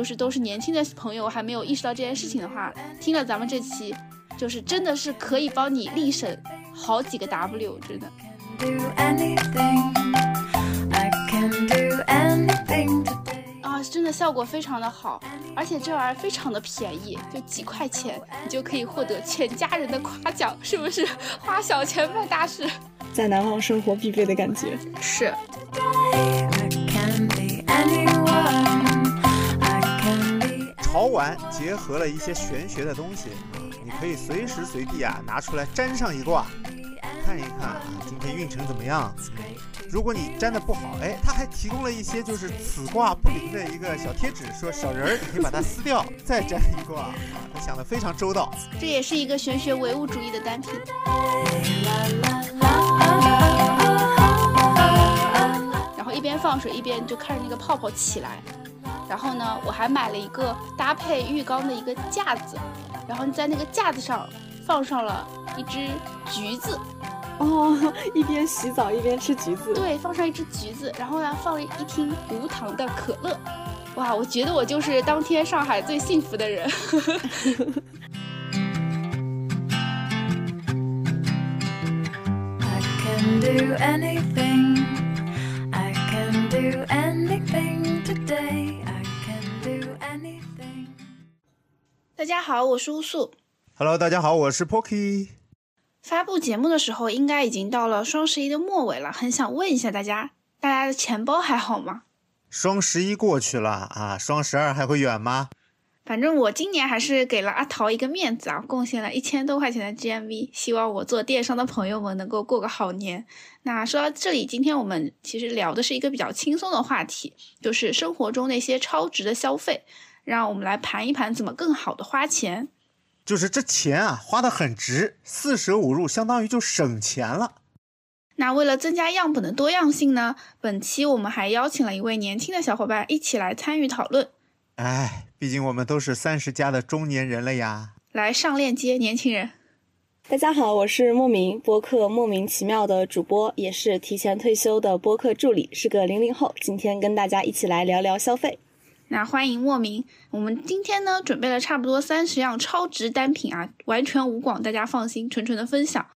就是都是年轻的朋友还没有意识到这件事情的话，听了咱们这期，就是真的是可以帮你立省好几个 W，真的。啊，真的效果非常的好，而且这玩意儿非常的便宜，就几块钱，你就可以获得全家人的夸奖，是不是？花小钱办大事，在南方生活必备的感觉是。潮玩结合了一些玄学的东西，你可以随时随地啊拿出来粘上一卦，看一看啊今天运程怎么样。如果你粘的不好，哎，他还提供了一些就是此卦不灵的一个小贴纸，说小人儿你可以把它撕掉再粘一卦，他想的非常周到。这也是一个玄学唯物主义的单品。然后一边放水一边就看着那个泡泡起来。然后呢，我还买了一个搭配浴缸的一个架子，然后在那个架子上放上了一只橘子，哦，一边洗澡一边吃橘子。对，放上一只橘子，然后呢放了一听无糖的可乐，哇，我觉得我就是当天上海最幸福的人。大家好，我是乌素。Hello，大家好，我是 Pocky。发布节目的时候，应该已经到了双十一的末尾了。很想问一下大家，大家的钱包还好吗？双十一过去了啊，双十二还会远吗？反正我今年还是给了阿桃一个面子啊，贡献了一千多块钱的 GMV，希望我做电商的朋友们能够过个好年。那说到这里，今天我们其实聊的是一个比较轻松的话题，就是生活中那些超值的消费。让我们来盘一盘怎么更好的花钱，就是这钱啊花的很值，四舍五入相当于就省钱了。那为了增加样本的多样性呢，本期我们还邀请了一位年轻的小伙伴一起来参与讨论。哎，毕竟我们都是三十加的中年人了呀。来上链接，年轻人。大家好，我是莫名播客莫名其妙的主播，也是提前退休的播客助理，是个零零后。今天跟大家一起来聊聊消费。那欢迎莫名，我们今天呢准备了差不多三十样超值单品啊，完全无广，大家放心，纯纯的分享。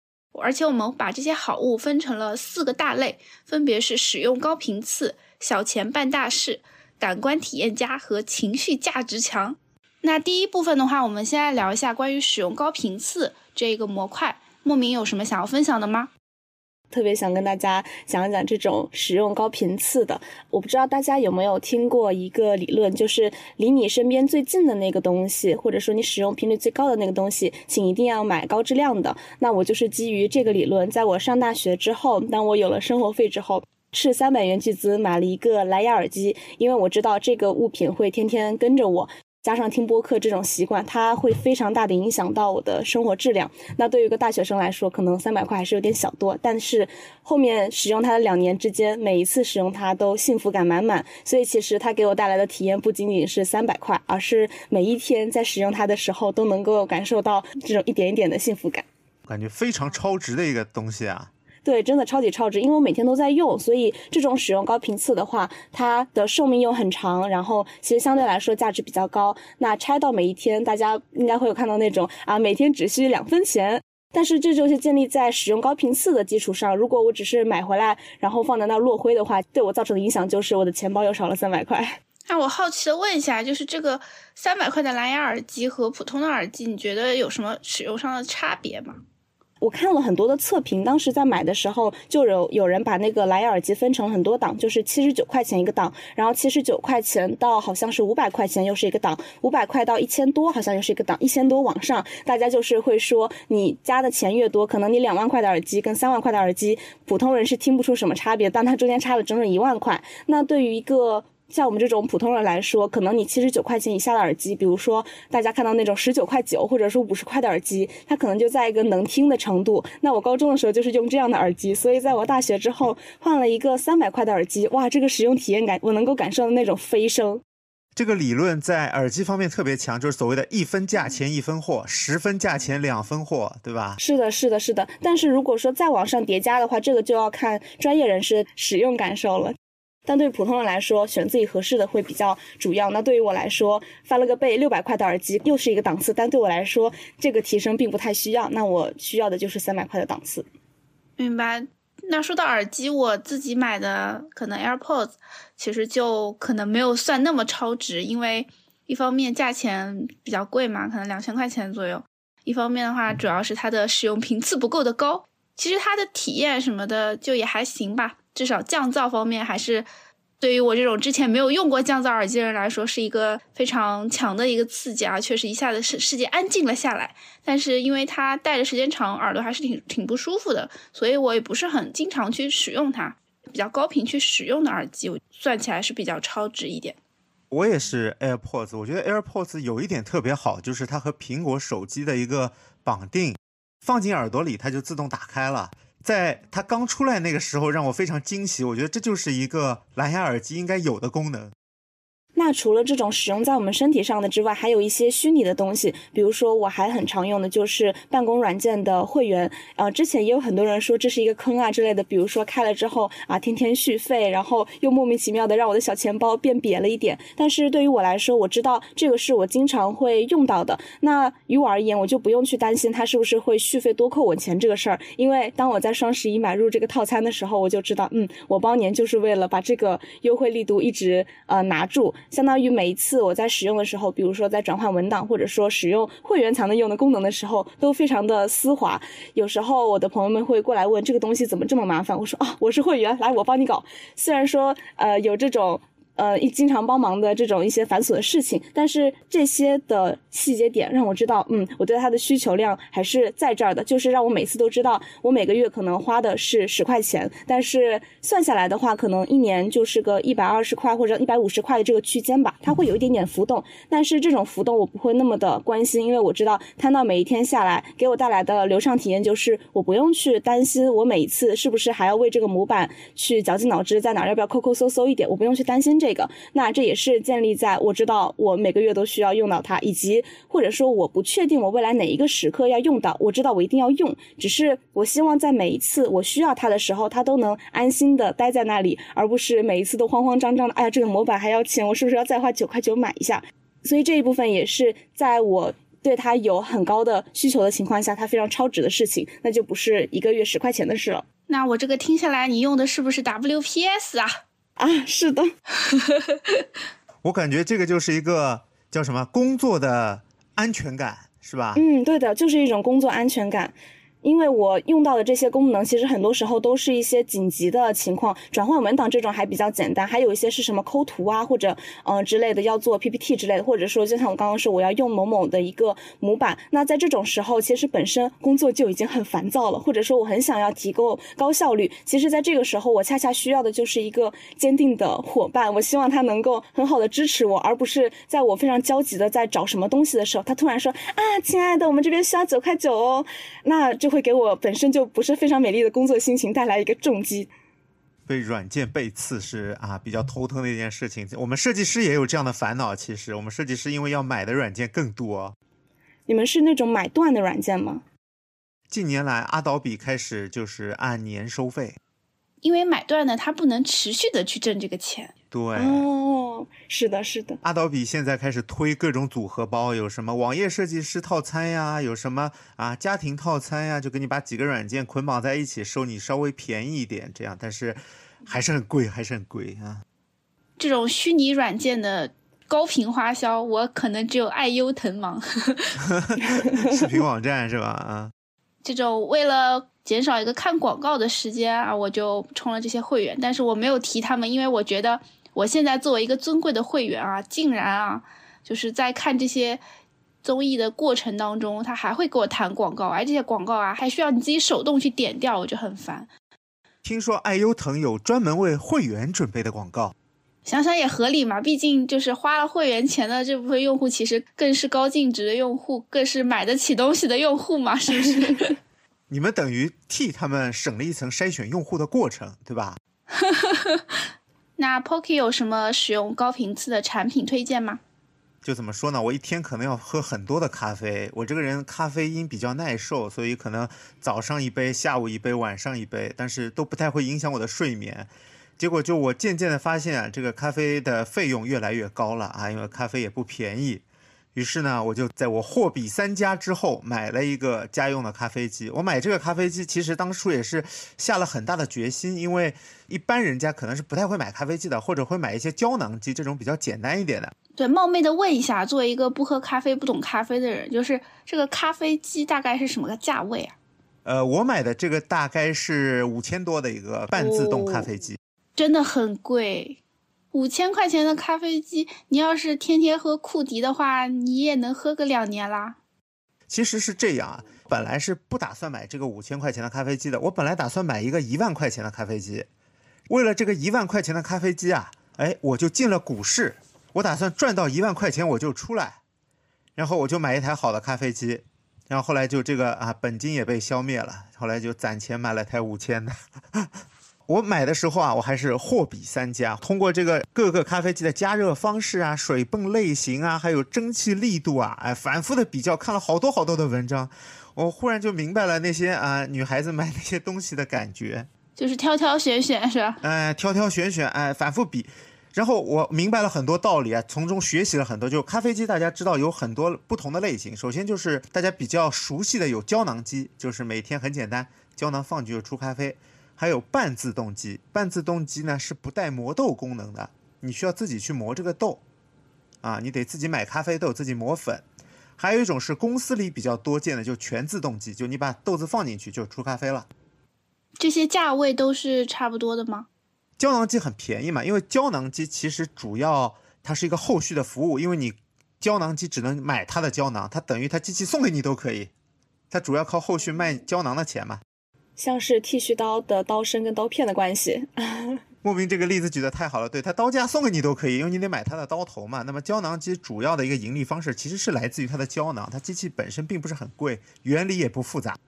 而且我们把这些好物分成了四个大类，分别是使用高频次、小钱办大事、感官体验佳和情绪价值强。那第一部分的话，我们先来聊一下关于使用高频次这个模块，莫名有什么想要分享的吗？特别想跟大家讲一讲这种使用高频次的。我不知道大家有没有听过一个理论，就是离你身边最近的那个东西，或者说你使用频率最高的那个东西，请一定要买高质量的。那我就是基于这个理论，在我上大学之后，当我有了生活费之后，斥三百元巨资买了一个蓝牙耳机，因为我知道这个物品会天天跟着我。加上听播客这种习惯，它会非常大的影响到我的生活质量。那对于一个大学生来说，可能三百块还是有点小多，但是后面使用它的两年之间，每一次使用它都幸福感满满。所以其实它给我带来的体验不仅仅是三百块，而是每一天在使用它的时候都能够感受到这种一点一点的幸福感，感觉非常超值的一个东西啊。对，真的超级超值，因为我每天都在用，所以这种使用高频次的话，它的寿命又很长，然后其实相对来说价值比较高。那拆到每一天，大家应该会有看到那种啊，每天只需两分钱，但是这就是建立在使用高频次的基础上。如果我只是买回来，然后放在那落灰的话，对我造成的影响就是我的钱包又少了三百块。那我好奇的问一下，就是这个三百块的蓝牙耳机和普通的耳机，你觉得有什么使用上的差别吗？我看了很多的测评，当时在买的时候就有有人把那个蓝牙耳机分成很多档，就是七十九块钱一个档，然后七十九块钱到好像是五百块钱又是一个档，五百块到一千多好像又是一个档，一千多往上，大家就是会说你加的钱越多，可能你两万块的耳机跟三万块的耳机，普通人是听不出什么差别，但它中间差了整整一万块，那对于一个。像我们这种普通人来说，可能你七十九块钱以下的耳机，比如说大家看到那种十九块九或者是五十块的耳机，它可能就在一个能听的程度。那我高中的时候就是用这样的耳机，所以在我大学之后换了一个三百块的耳机，哇，这个使用体验感我能够感受到那种飞升。这个理论在耳机方面特别强，就是所谓的一分价钱一分货，十分价钱两分货，对吧？是的，是的，是的。但是如果说再往上叠加的话，这个就要看专业人士使用感受了。但对普通人来说，选自己合适的会比较主要。那对于我来说，翻了个倍六百块的耳机又是一个档次，但对我来说，这个提升并不太需要。那我需要的就是三百块的档次。明白。那说到耳机，我自己买的可能 AirPods，其实就可能没有算那么超值，因为一方面价钱比较贵嘛，可能两千块钱左右；一方面的话，主要是它的使用频次不够的高。其实它的体验什么的就也还行吧。至少降噪方面还是对于我这种之前没有用过降噪耳机的人来说是一个非常强的一个刺激啊，确实一下子世世界安静了下来。但是因为它戴的时间长，耳朵还是挺挺不舒服的，所以我也不是很经常去使用它。比较高频去使用的耳机，我算起来是比较超值一点。我也是 AirPods，我觉得 AirPods 有一点特别好，就是它和苹果手机的一个绑定，放进耳朵里它就自动打开了。在它刚出来那个时候，让我非常惊喜。我觉得这就是一个蓝牙耳机应该有的功能。那除了这种使用在我们身体上的之外，还有一些虚拟的东西，比如说我还很常用的就是办公软件的会员。呃，之前也有很多人说这是一个坑啊之类的，比如说开了之后啊，天天续费，然后又莫名其妙的让我的小钱包变瘪了一点。但是对于我来说，我知道这个是我经常会用到的。那于我而言，我就不用去担心它是不是会续费多扣我钱这个事儿，因为当我在双十一买入这个套餐的时候，我就知道，嗯，我包年就是为了把这个优惠力度一直呃拿住。相当于每一次我在使用的时候，比如说在转换文档，或者说使用会员才能用的功能的时候，都非常的丝滑。有时候我的朋友们会过来问这个东西怎么这么麻烦，我说啊，我是会员，来我帮你搞。虽然说呃有这种。呃，一经常帮忙的这种一些繁琐的事情，但是这些的细节点让我知道，嗯，我对它的需求量还是在这儿的，就是让我每次都知道，我每个月可能花的是十块钱，但是算下来的话，可能一年就是个一百二十块或者一百五十块的这个区间吧，它会有一点点浮动，但是这种浮动我不会那么的关心，因为我知道摊到每一天下来给我带来的流畅体验就是我不用去担心我每一次是不是还要为这个模板去绞尽脑汁在哪儿要不要抠抠搜搜一点，我不用去担心。这个，那这也是建立在我知道我每个月都需要用到它，以及或者说我不确定我未来哪一个时刻要用到，我知道我一定要用，只是我希望在每一次我需要它的时候，它都能安心的待在那里，而不是每一次都慌慌张张的。哎呀，这个模板还要钱，我是不是要再花九块九买一下？所以这一部分也是在我对它有很高的需求的情况下，它非常超值的事情，那就不是一个月十块钱的事了。那我这个听下来，你用的是不是 WPS 啊？啊，是的，我感觉这个就是一个叫什么工作的安全感，是吧？嗯，对的，就是一种工作安全感。因为我用到的这些功能，其实很多时候都是一些紧急的情况，转换文档这种还比较简单，还有一些是什么抠图啊，或者嗯之类的要做 PPT 之类的，或者说就像我刚刚说，我要用某某的一个模板，那在这种时候，其实本身工作就已经很烦躁了，或者说我很想要提供高效率，其实在这个时候，我恰恰需要的就是一个坚定的伙伴，我希望他能够很好的支持我，而不是在我非常焦急的在找什么东西的时候，他突然说啊，亲爱的，我们这边需要九块九哦，那就。会给我本身就不是非常美丽的工作心情带来一个重击。被软件背刺是啊，比较头疼的一件事情。我们设计师也有这样的烦恼。其实我们设计师因为要买的软件更多。你们是那种买断的软件吗？近年来，阿导比开始就是按年收费。因为买断呢，它不能持续的去挣这个钱。对，哦，是的，是的。阿导比现在开始推各种组合包，有什么网页设计师套餐呀，有什么啊家庭套餐呀，就给你把几个软件捆绑在一起，收你稍微便宜一点，这样，但是还是很贵，还是很贵啊。这种虚拟软件的高频花销，我可能只有爱优腾忙。视频网站是吧？啊，这种为了。减少一个看广告的时间啊，我就充了这些会员，但是我没有提他们，因为我觉得我现在作为一个尊贵的会员啊，竟然啊，就是在看这些综艺的过程当中，他还会给我弹广告，而这些广告啊，还需要你自己手动去点掉，我就很烦。听说爱优腾有专门为会员准备的广告，想想也合理嘛，毕竟就是花了会员钱的这部分用户，其实更是高净值的用户，更是买得起东西的用户嘛，是不是？你们等于替他们省了一层筛选用户的过程，对吧？那 Pocky 有什么使用高频次的产品推荐吗？就怎么说呢？我一天可能要喝很多的咖啡，我这个人咖啡因比较耐受，所以可能早上一杯，下午一杯，晚上一杯，但是都不太会影响我的睡眠。结果就我渐渐的发现啊，这个咖啡的费用越来越高了啊，因为咖啡也不便宜。于是呢，我就在我货比三家之后买了一个家用的咖啡机。我买这个咖啡机，其实当初也是下了很大的决心，因为一般人家可能是不太会买咖啡机的，或者会买一些胶囊机这种比较简单一点的。对，冒昧的问一下，作为一个不喝咖啡、不懂咖啡的人，就是这个咖啡机大概是什么个价位啊？呃，我买的这个大概是五千多的一个半自动咖啡机，真的很贵。五千块钱的咖啡机，你要是天天喝库迪的话，你也能喝个两年啦。其实是这样啊，本来是不打算买这个五千块钱的咖啡机的，我本来打算买一个一万块钱的咖啡机。为了这个一万块钱的咖啡机啊，哎，我就进了股市，我打算赚到一万块钱我就出来，然后我就买一台好的咖啡机，然后后来就这个啊，本金也被消灭了，后来就攒钱买了台五千的。我买的时候啊，我还是货比三家，通过这个各个咖啡机的加热方式啊、水泵类型啊，还有蒸汽力度啊，哎，反复的比较，看了好多好多的文章，我忽然就明白了那些啊女孩子买那些东西的感觉，就是挑挑选选是吧？哎，挑挑选选，哎，反复比，然后我明白了很多道理啊，从中学习了很多。就咖啡机，大家知道有很多不同的类型，首先就是大家比较熟悉的有胶囊机，就是每天很简单，胶囊放进去就出咖啡。还有半自动机，半自动机呢是不带磨豆功能的，你需要自己去磨这个豆，啊，你得自己买咖啡豆，自己磨粉。还有一种是公司里比较多见的，就全自动机，就你把豆子放进去就出咖啡了。这些价位都是差不多的吗？胶囊机很便宜嘛，因为胶囊机其实主要它是一个后续的服务，因为你胶囊机只能买它的胶囊，它等于它机器送给你都可以，它主要靠后续卖胶囊的钱嘛。像是剃须刀的刀身跟刀片的关系。莫名这个例子举得太好了，对它刀架送给你都可以，因为你得买它的刀头嘛。那么胶囊机主要的一个盈利方式其实是来自于它的胶囊，它机器本身并不是很贵，原理也不复杂。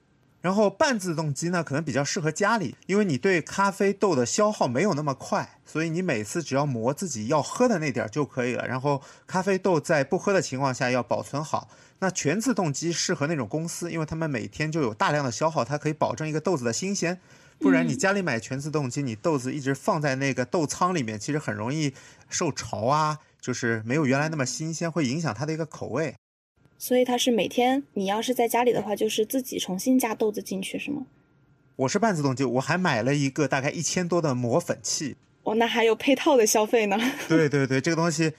然后半自动机呢，可能比较适合家里，因为你对咖啡豆的消耗没有那么快，所以你每次只要磨自己要喝的那点就可以了。然后咖啡豆在不喝的情况下要保存好。那全自动机适合那种公司，因为他们每天就有大量的消耗，它可以保证一个豆子的新鲜。不然你家里买全自动机，你豆子一直放在那个豆仓里面，其实很容易受潮啊，就是没有原来那么新鲜，会影响它的一个口味。所以它是每天，你要是在家里的话，就是自己重新加豆子进去，是吗？我是半自动机，我还买了一个大概一千多的磨粉器。哦，那还有配套的消费呢？对对对，这个东西。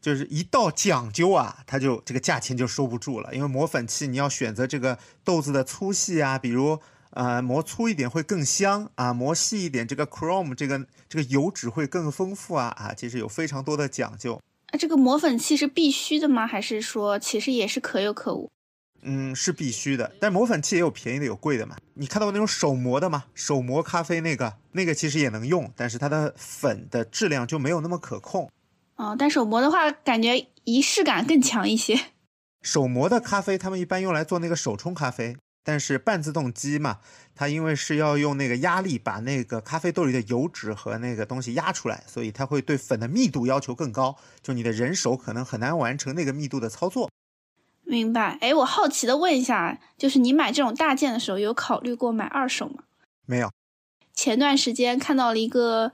就是一到讲究啊，它就这个价钱就收不住了。因为磨粉器你要选择这个豆子的粗细啊，比如呃磨粗一点会更香啊，磨细一点这个 chrome 这个这个油脂会更丰富啊啊，其实有非常多的讲究。啊，这个磨粉器是必须的吗？还是说其实也是可有可无？嗯，是必须的。但磨粉器也有便宜的有贵的嘛。你看到那种手磨的吗？手磨咖啡那个那个其实也能用，但是它的粉的质量就没有那么可控。哦，但手磨的话，感觉仪式感更强一些。手磨的咖啡，他们一般用来做那个手冲咖啡。但是半自动机嘛，它因为是要用那个压力把那个咖啡豆里的油脂和那个东西压出来，所以它会对粉的密度要求更高。就你的人手可能很难完成那个密度的操作。明白。哎，我好奇的问一下，就是你买这种大件的时候，有考虑过买二手吗？没有。前段时间看到了一个。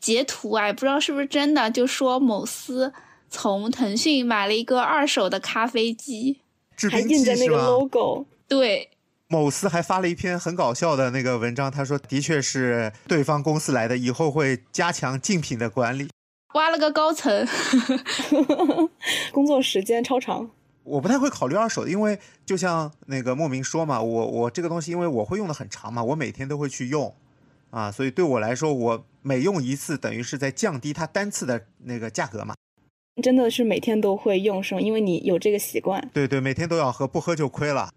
截图啊，不知道是不是真的，就说某司从腾讯买了一个二手的咖啡机，还印着那个 logo。对，某司还发了一篇很搞笑的那个文章，他说的确是对方公司来的，以后会加强竞品的管理。挖了个高层，工作时间超长。我不太会考虑二手的，因为就像那个莫名说嘛，我我这个东西因为我会用的很长嘛，我每天都会去用。啊，所以对我来说，我每用一次，等于是在降低它单次的那个价格嘛。真的是每天都会用是吗？因为你有这个习惯。对对，每天都要喝，不喝就亏了。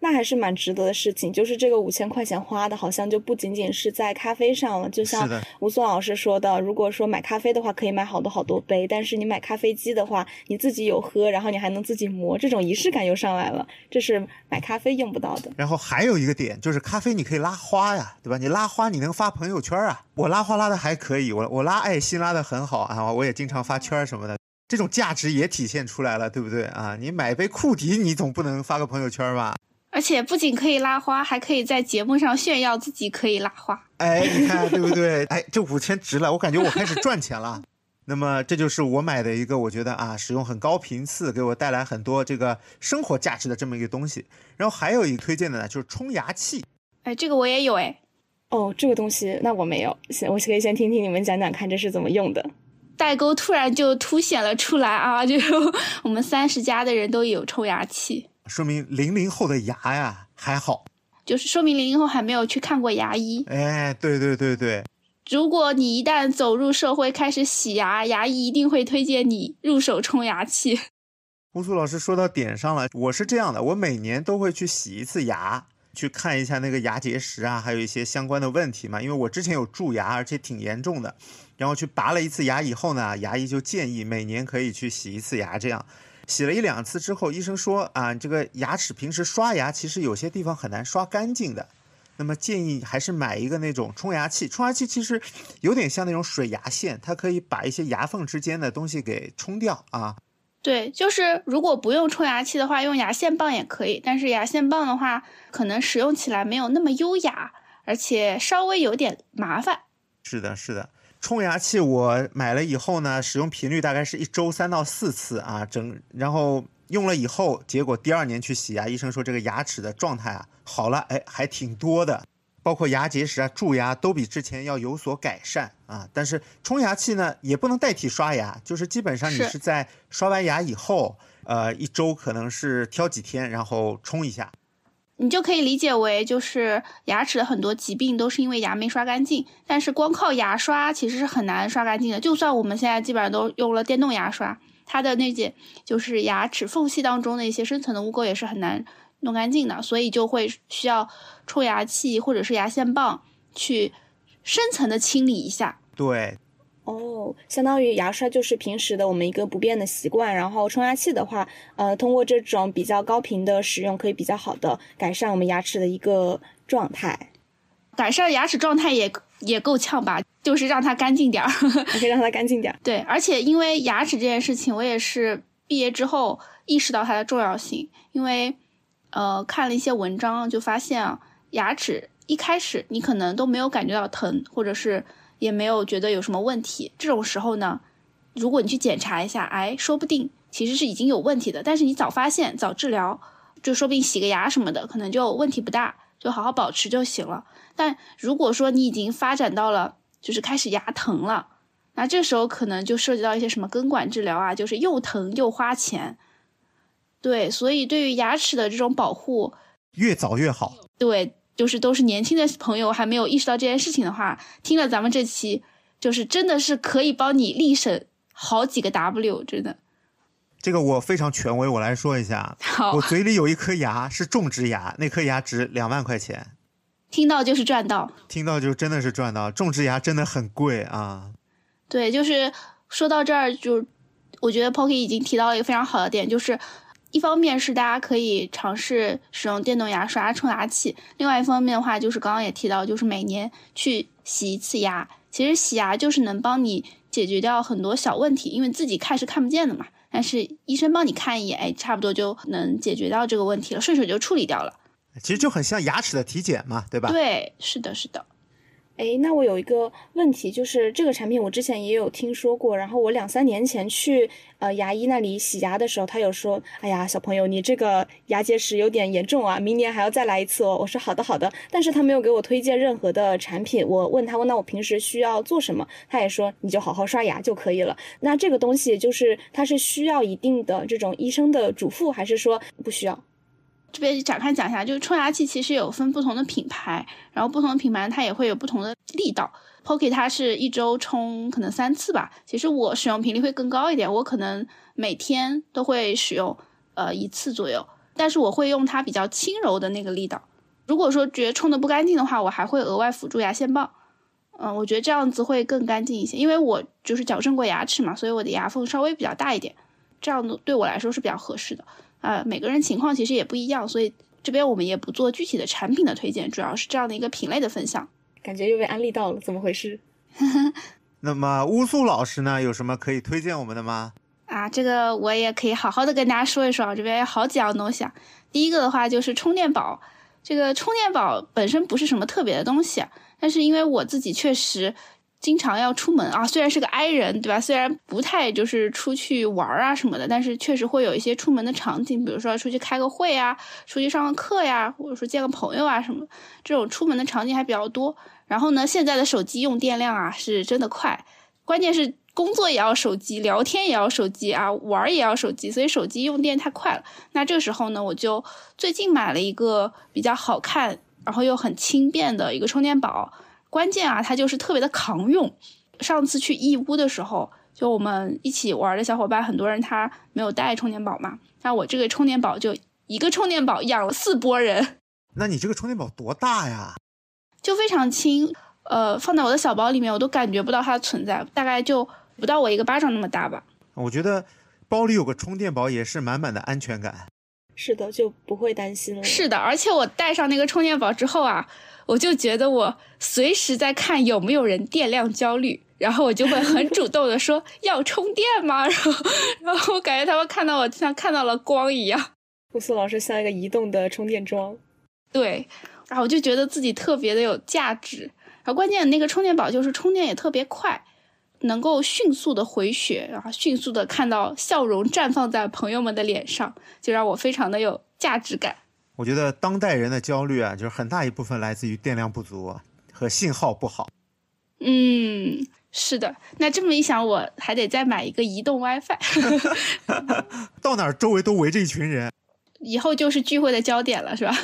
那还是蛮值得的事情，就是这个五千块钱花的，好像就不仅仅是在咖啡上了。就像吴松老师说的，如果说买咖啡的话，可以买好多好多杯，但是你买咖啡机的话，你自己有喝，然后你还能自己磨，这种仪式感又上来了，这是买咖啡用不到的。然后还有一个点就是咖啡你可以拉花呀，对吧？你拉花你能发朋友圈啊，我拉花拉的还可以，我我拉爱心拉的很好啊，我也经常发圈什么的，这种价值也体现出来了，对不对啊？你买杯库迪，你总不能发个朋友圈吧？而且不仅可以拉花，还可以在节目上炫耀自己可以拉花。哎，你看对不对？哎，这五千值了，我感觉我开始赚钱了。那么这就是我买的一个，我觉得啊，使用很高频次，给我带来很多这个生活价值的这么一个东西。然后还有一个推荐的呢，就是冲牙器。哎，这个我也有哎。哦，这个东西那我没有，先我可以先听听你们讲讲看这是怎么用的。代沟突然就凸显了出来啊！就 我们三十加的人都有冲牙器，说明零零后的牙呀还好，就是说明零零后还没有去看过牙医。哎，对对对对，如果你一旦走入社会开始洗牙，牙医一定会推荐你入手冲牙器。乌苏老师说到点上了，我是这样的，我每年都会去洗一次牙，去看一下那个牙结石啊，还有一些相关的问题嘛，因为我之前有蛀牙，而且挺严重的。然后去拔了一次牙以后呢，牙医就建议每年可以去洗一次牙。这样，洗了一两次之后，医生说啊，这个牙齿平时刷牙其实有些地方很难刷干净的，那么建议还是买一个那种冲牙器。冲牙器其实有点像那种水牙线，它可以把一些牙缝之间的东西给冲掉啊。对，就是如果不用冲牙器的话，用牙线棒也可以，但是牙线棒的话，可能使用起来没有那么优雅，而且稍微有点麻烦。是的，是的。冲牙器我买了以后呢，使用频率大概是一周三到四次啊，整然后用了以后，结果第二年去洗牙，医生说这个牙齿的状态啊好了，哎还挺多的，包括牙结石啊、蛀牙都比之前要有所改善啊。但是冲牙器呢也不能代替刷牙，就是基本上你是在刷完牙以后，呃一周可能是挑几天然后冲一下。你就可以理解为，就是牙齿的很多疾病都是因为牙没刷干净，但是光靠牙刷其实是很难刷干净的。就算我们现在基本上都用了电动牙刷，它的那些就是牙齿缝隙当中的一些深层的污垢也是很难弄干净的，所以就会需要冲牙器或者是牙线棒去深层的清理一下。对。哦，相当于牙刷就是平时的我们一个不变的习惯，然后冲牙器的话，呃，通过这种比较高频的使用，可以比较好的改善我们牙齿的一个状态，改善牙齿状态也也够呛吧，就是让它干净点儿，可 以让它干净点儿。对，而且因为牙齿这件事情，我也是毕业之后意识到它的重要性，因为呃看了一些文章，就发现啊，牙齿一开始你可能都没有感觉到疼，或者是。也没有觉得有什么问题，这种时候呢，如果你去检查一下，哎，说不定其实是已经有问题的。但是你早发现、早治疗，就说不定洗个牙什么的，可能就问题不大，就好好保持就行了。但如果说你已经发展到了，就是开始牙疼了，那这时候可能就涉及到一些什么根管治疗啊，就是又疼又花钱。对，所以对于牙齿的这种保护，越早越好。对。就是都是年轻的朋友还没有意识到这件事情的话，听了咱们这期，就是真的是可以帮你立省好几个 W，真的。这个我非常权威，我来说一下。好，我嘴里有一颗牙是种植牙，那颗牙值两万块钱。听到就是赚到，听到就真的是赚到。种植牙真的很贵啊。对，就是说到这儿，就我觉得 Pocky 已经提到了一个非常好的点，就是。一方面是大家可以尝试使用电动牙刷冲牙器，另外一方面的话，就是刚刚也提到，就是每年去洗一次牙。其实洗牙就是能帮你解决掉很多小问题，因为自己看是看不见的嘛，但是医生帮你看一眼，哎，差不多就能解决到这个问题了，顺手就处理掉了。其实就很像牙齿的体检嘛，对吧？对，是的，是的。哎，那我有一个问题，就是这个产品我之前也有听说过，然后我两三年前去呃牙医那里洗牙的时候，他有说，哎呀，小朋友，你这个牙结石有点严重啊，明年还要再来一次哦。我说好的好的，但是他没有给我推荐任何的产品。我问他，问那我平时需要做什么？他也说你就好好刷牙就可以了。那这个东西就是它是需要一定的这种医生的嘱咐，还是说不需要？这边展开讲一下，就是冲牙器其实有分不同的品牌，然后不同的品牌它也会有不同的力道。Pocky 它是一周冲可能三次吧，其实我使用频率会更高一点，我可能每天都会使用呃一次左右，但是我会用它比较轻柔的那个力道。如果说觉得冲的不干净的话，我还会额外辅助牙线棒，嗯，我觉得这样子会更干净一些，因为我就是矫正过牙齿嘛，所以我的牙缝稍微比较大一点，这样子对我来说是比较合适的。啊，每个人情况其实也不一样，所以这边我们也不做具体的产品的推荐，主要是这样的一个品类的分享。感觉又被安利到了，怎么回事？那么乌素老师呢，有什么可以推荐我们的吗？啊，这个我也可以好好的跟大家说一说，这边有好几样东西啊。第一个的话就是充电宝，这个充电宝本身不是什么特别的东西，但是因为我自己确实经常要出门啊，虽然是个 i 人，对吧？虽然不太就是出去玩啊什么的，但是确实会有一些出门的场景，比如说出去开个会啊，出去上个课呀，或者说见个朋友啊什么，这种出门的场景还比较多。然后呢，现在的手机用电量啊是真的快，关键是。工作也要手机，聊天也要手机啊，玩也要手机，所以手机用电太快了。那这个时候呢，我就最近买了一个比较好看，然后又很轻便的一个充电宝。关键啊，它就是特别的扛用。上次去义乌的时候，就我们一起玩的小伙伴，很多人他没有带充电宝嘛，那我这个充电宝就一个充电宝养了四波人。那你这个充电宝多大呀？就非常轻，呃，放在我的小包里面，我都感觉不到它的存在，大概就。不到我一个巴掌那么大吧？我觉得包里有个充电宝也是满满的安全感。是的，就不会担心了。是的，而且我带上那个充电宝之后啊，我就觉得我随时在看有没有人电量焦虑，然后我就会很主动的说 要充电吗？然后，然后我感觉他们看到我像看到了光一样。顾苏老师像一个移动的充电桩。对，然后我就觉得自己特别的有价值。然后关键那个充电宝就是充电也特别快。能够迅速的回血，然后迅速的看到笑容绽放在朋友们的脸上，就让我非常的有价值感。我觉得当代人的焦虑啊，就是很大一部分来自于电量不足和信号不好。嗯，是的。那这么一想，我还得再买一个移动 WiFi。到哪儿周围都围着一群人，以后就是聚会的焦点了，是吧？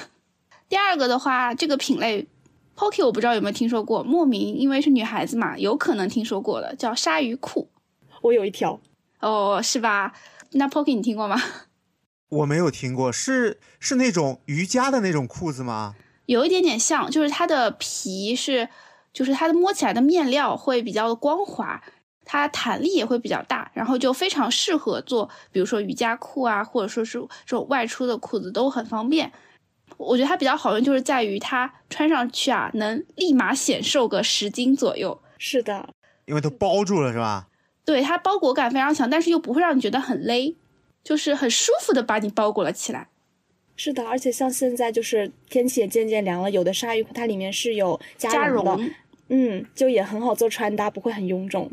第二个的话，这个品类。Pocky 我不知道有没有听说过，莫名因为是女孩子嘛，有可能听说过的，叫鲨鱼裤。我有一条，哦，是吧？那 Pocky 你听过吗？我没有听过，是是那种瑜伽的那种裤子吗？有一点点像，就是它的皮是，就是它的摸起来的面料会比较的光滑，它弹力也会比较大，然后就非常适合做，比如说瑜伽裤啊，或者说是这种外出的裤子都很方便。我觉得它比较好用，就是在于它穿上去啊，能立马显瘦个十斤左右。是的，因为都包住了，是吧？对，它包裹感非常强，但是又不会让你觉得很勒，就是很舒服的把你包裹了起来。是的，而且像现在就是天气也渐渐凉了，有的鲨鱼裤它里面是有加绒的，嗯，就也很好做穿搭，不会很臃肿。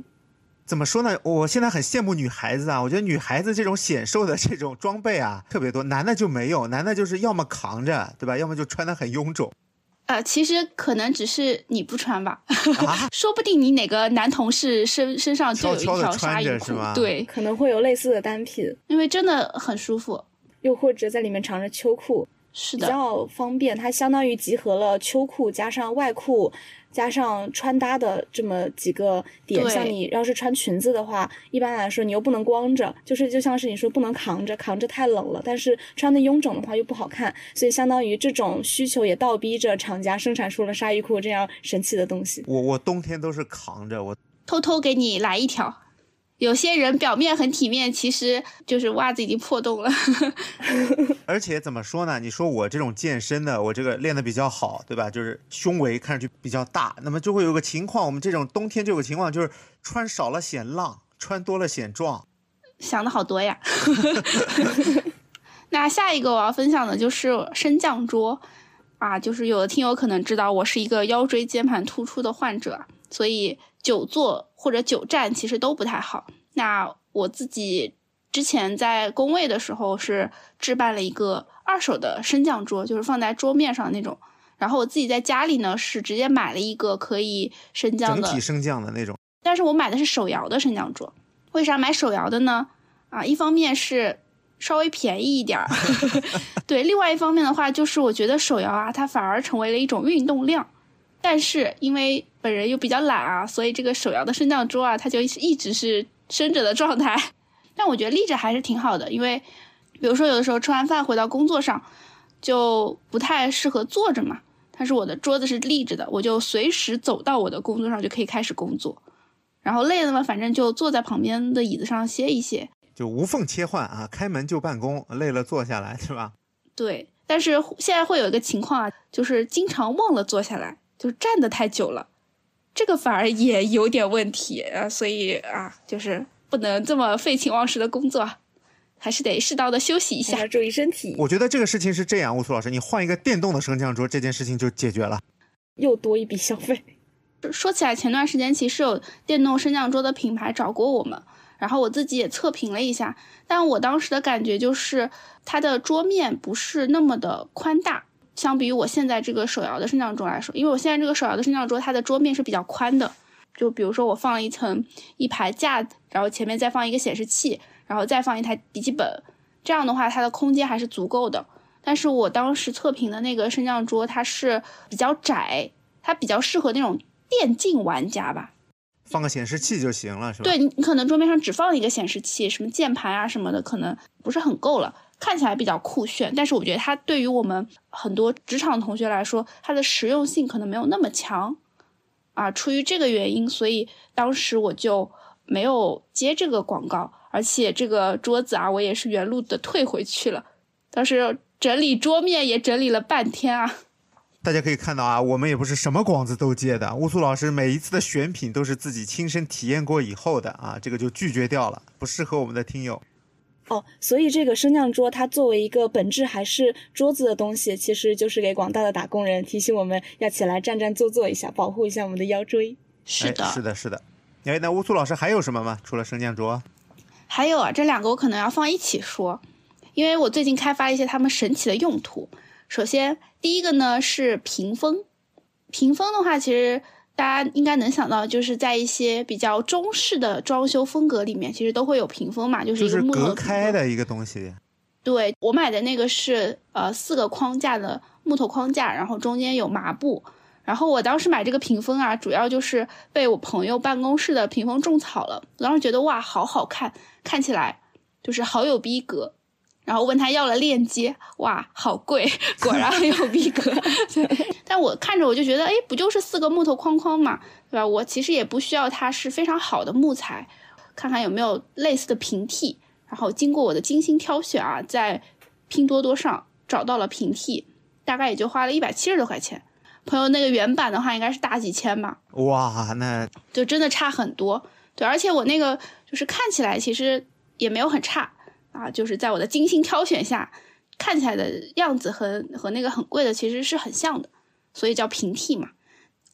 怎么说呢？我现在很羡慕女孩子啊！我觉得女孩子这种显瘦的这种装备啊特别多，男的就没有，男的就是要么扛着，对吧？要么就穿的很臃肿。呃，其实可能只是你不穿吧，说不定你哪个男同事身身上就有一条鲨鱼裤，对，可能会有类似的单品，因为真的很舒服。又或者在里面藏着秋裤，是的，比较方便。它相当于集合了秋裤加上外裤。加上穿搭的这么几个点，像你要是穿裙子的话，一般来说你又不能光着，就是就像是你说不能扛着，扛着太冷了，但是穿的臃肿的话又不好看，所以相当于这种需求也倒逼着厂家生产出了鲨鱼裤这样神奇的东西。我我冬天都是扛着，我偷偷给你来一条。有些人表面很体面，其实就是袜子已经破洞了。而且怎么说呢？你说我这种健身的，我这个练的比较好，对吧？就是胸围看上去比较大，那么就会有个情况，我们这种冬天就有个情况，就是穿少了显浪，穿多了显壮。想的好多呀。那下一个我要分享的就是升降桌啊，就是有的听友可能知道，我是一个腰椎间盘突出的患者，所以。久坐或者久站其实都不太好。那我自己之前在工位的时候是置办了一个二手的升降桌，就是放在桌面上那种。然后我自己在家里呢是直接买了一个可以升降的整体升降的那种。但是我买的是手摇的升降桌。为啥买手摇的呢？啊，一方面是稍微便宜一点儿，对。另外一方面的话，就是我觉得手摇啊，它反而成为了一种运动量。但是因为本人又比较懒啊，所以这个手摇的升降桌啊，它就一直是伸着的状态。但我觉得立着还是挺好的，因为比如说有的时候吃完饭回到工作上，就不太适合坐着嘛。但是我的桌子是立着的，我就随时走到我的工作上就可以开始工作。然后累了嘛，反正就坐在旁边的椅子上歇一歇，就无缝切换啊，开门就办公，累了坐下来，是吧？对。但是现在会有一个情况啊，就是经常忘了坐下来。就站的太久了，这个反而也有点问题啊，所以啊，就是不能这么废寝忘食的工作，还是得适当的休息一下，注意身体。我觉得这个事情是这样，乌苏老师，你换一个电动的升降桌，这件事情就解决了，又多一笔消费。说起来，前段时间其实有电动升降桌的品牌找过我们，然后我自己也测评了一下，但我当时的感觉就是它的桌面不是那么的宽大。相比于我现在这个手摇的升降桌来说，因为我现在这个手摇的升降桌，它的桌面是比较宽的。就比如说我放了一层一排架子，然后前面再放一个显示器，然后再放一台笔记本，这样的话它的空间还是足够的。但是我当时测评的那个升降桌，它是比较窄，它比较适合那种电竞玩家吧。放个显示器就行了，是吧？对，你可能桌面上只放一个显示器，什么键盘啊什么的，可能不是很够了。看起来比较酷炫，但是我觉得它对于我们很多职场同学来说，它的实用性可能没有那么强啊。出于这个原因，所以当时我就没有接这个广告，而且这个桌子啊，我也是原路的退回去了。当时整理桌面也整理了半天啊。大家可以看到啊，我们也不是什么广子都接的。乌苏老师每一次的选品都是自己亲身体验过以后的啊，这个就拒绝掉了，不适合我们的听友。哦，所以这个升降桌它作为一个本质还是桌子的东西，其实就是给广大的打工人提醒我们要起来站站坐坐一下，保护一下我们的腰椎。是的，是的，是的。哎，那乌苏老师还有什么吗？除了升降桌？还有啊，这两个我可能要放一起说，因为我最近开发一些他们神奇的用途。首先，第一个呢是屏风。屏风的话，其实。大家应该能想到，就是在一些比较中式的装修风格里面，其实都会有屏风嘛，就是一个木头隔开的一个东西。对我买的那个是呃四个框架的木头框架，然后中间有麻布。然后我当时买这个屏风啊，主要就是被我朋友办公室的屏风种草了。我当时觉得哇，好好看，看起来就是好有逼格。然后问他要了链接，哇，好贵，果然很有逼格。对 但我看着我就觉得，哎，不就是四个木头框框嘛，对吧？我其实也不需要它是非常好的木材，看看有没有类似的平替。然后经过我的精心挑选啊，在拼多多上找到了平替，大概也就花了一百七十多块钱。朋友那个原版的话，应该是大几千吧。哇，那就真的差很多。对，而且我那个就是看起来其实也没有很差。啊，就是在我的精心挑选下，看起来的样子和和那个很贵的其实是很像的，所以叫平替嘛。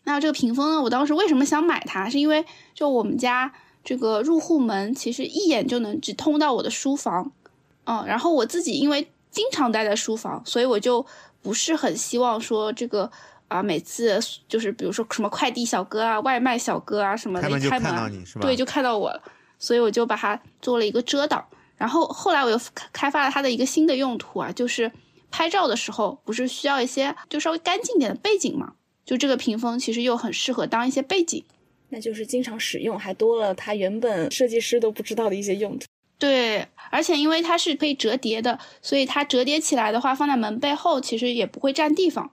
那这个屏风呢，我当时为什么想买它？是因为就我们家这个入户门其实一眼就能只通到我的书房，嗯，然后我自己因为经常待在书房，所以我就不是很希望说这个啊每次就是比如说什么快递小哥啊、外卖小哥啊什么的一开门，对，就看到我了，所以我就把它做了一个遮挡。然后后来我又开发了它的一个新的用途啊，就是拍照的时候不是需要一些就稍微干净点的背景嘛？就这个屏风其实又很适合当一些背景，那就是经常使用，还多了它原本设计师都不知道的一些用途。对，而且因为它是可以折叠的，所以它折叠起来的话放在门背后其实也不会占地方，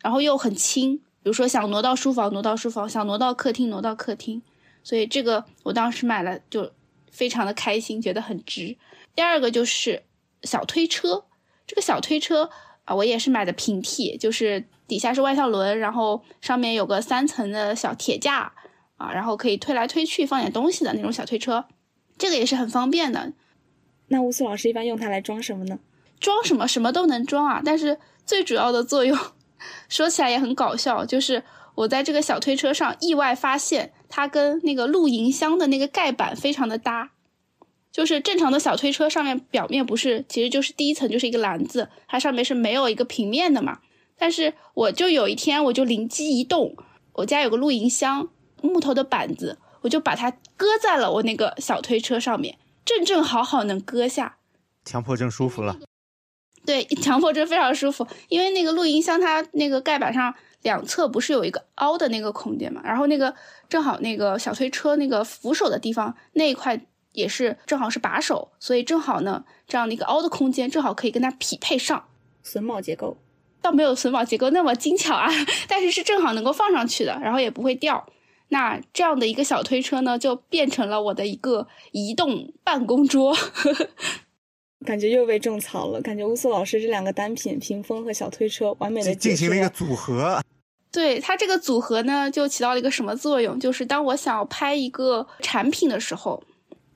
然后又很轻，比如说想挪到书房挪到书房，想挪到客厅挪到客厅，所以这个我当时买了就。非常的开心，觉得很值。第二个就是小推车，这个小推车啊，我也是买的平替，就是底下是万向轮，然后上面有个三层的小铁架啊，然后可以推来推去放点东西的那种小推车，这个也是很方便的。那乌苏老师一般用它来装什么呢？装什么什么都能装啊，但是最主要的作用，说起来也很搞笑，就是我在这个小推车上意外发现。它跟那个露营箱的那个盖板非常的搭，就是正常的小推车上面表面不是，其实就是第一层就是一个篮子，它上面是没有一个平面的嘛。但是我就有一天我就灵机一动，我家有个露营箱，木头的板子，我就把它搁在了我那个小推车上面，正正好好能搁下。强迫症舒服了。对，强迫症非常舒服，因为那个录音箱它那个盖板上。两侧不是有一个凹的那个空间嘛？然后那个正好那个小推车那个扶手的地方那一块也是正好是把手，所以正好呢这样的一个凹的空间正好可以跟它匹配上。榫卯结构倒没有榫卯结构那么精巧啊，但是是正好能够放上去的，然后也不会掉。那这样的一个小推车呢，就变成了我的一个移动办公桌。感觉又被种草了，感觉乌苏老师这两个单品屏风和小推车完美的进行了一个组合。对它这个组合呢，就起到了一个什么作用？就是当我想要拍一个产品的时候，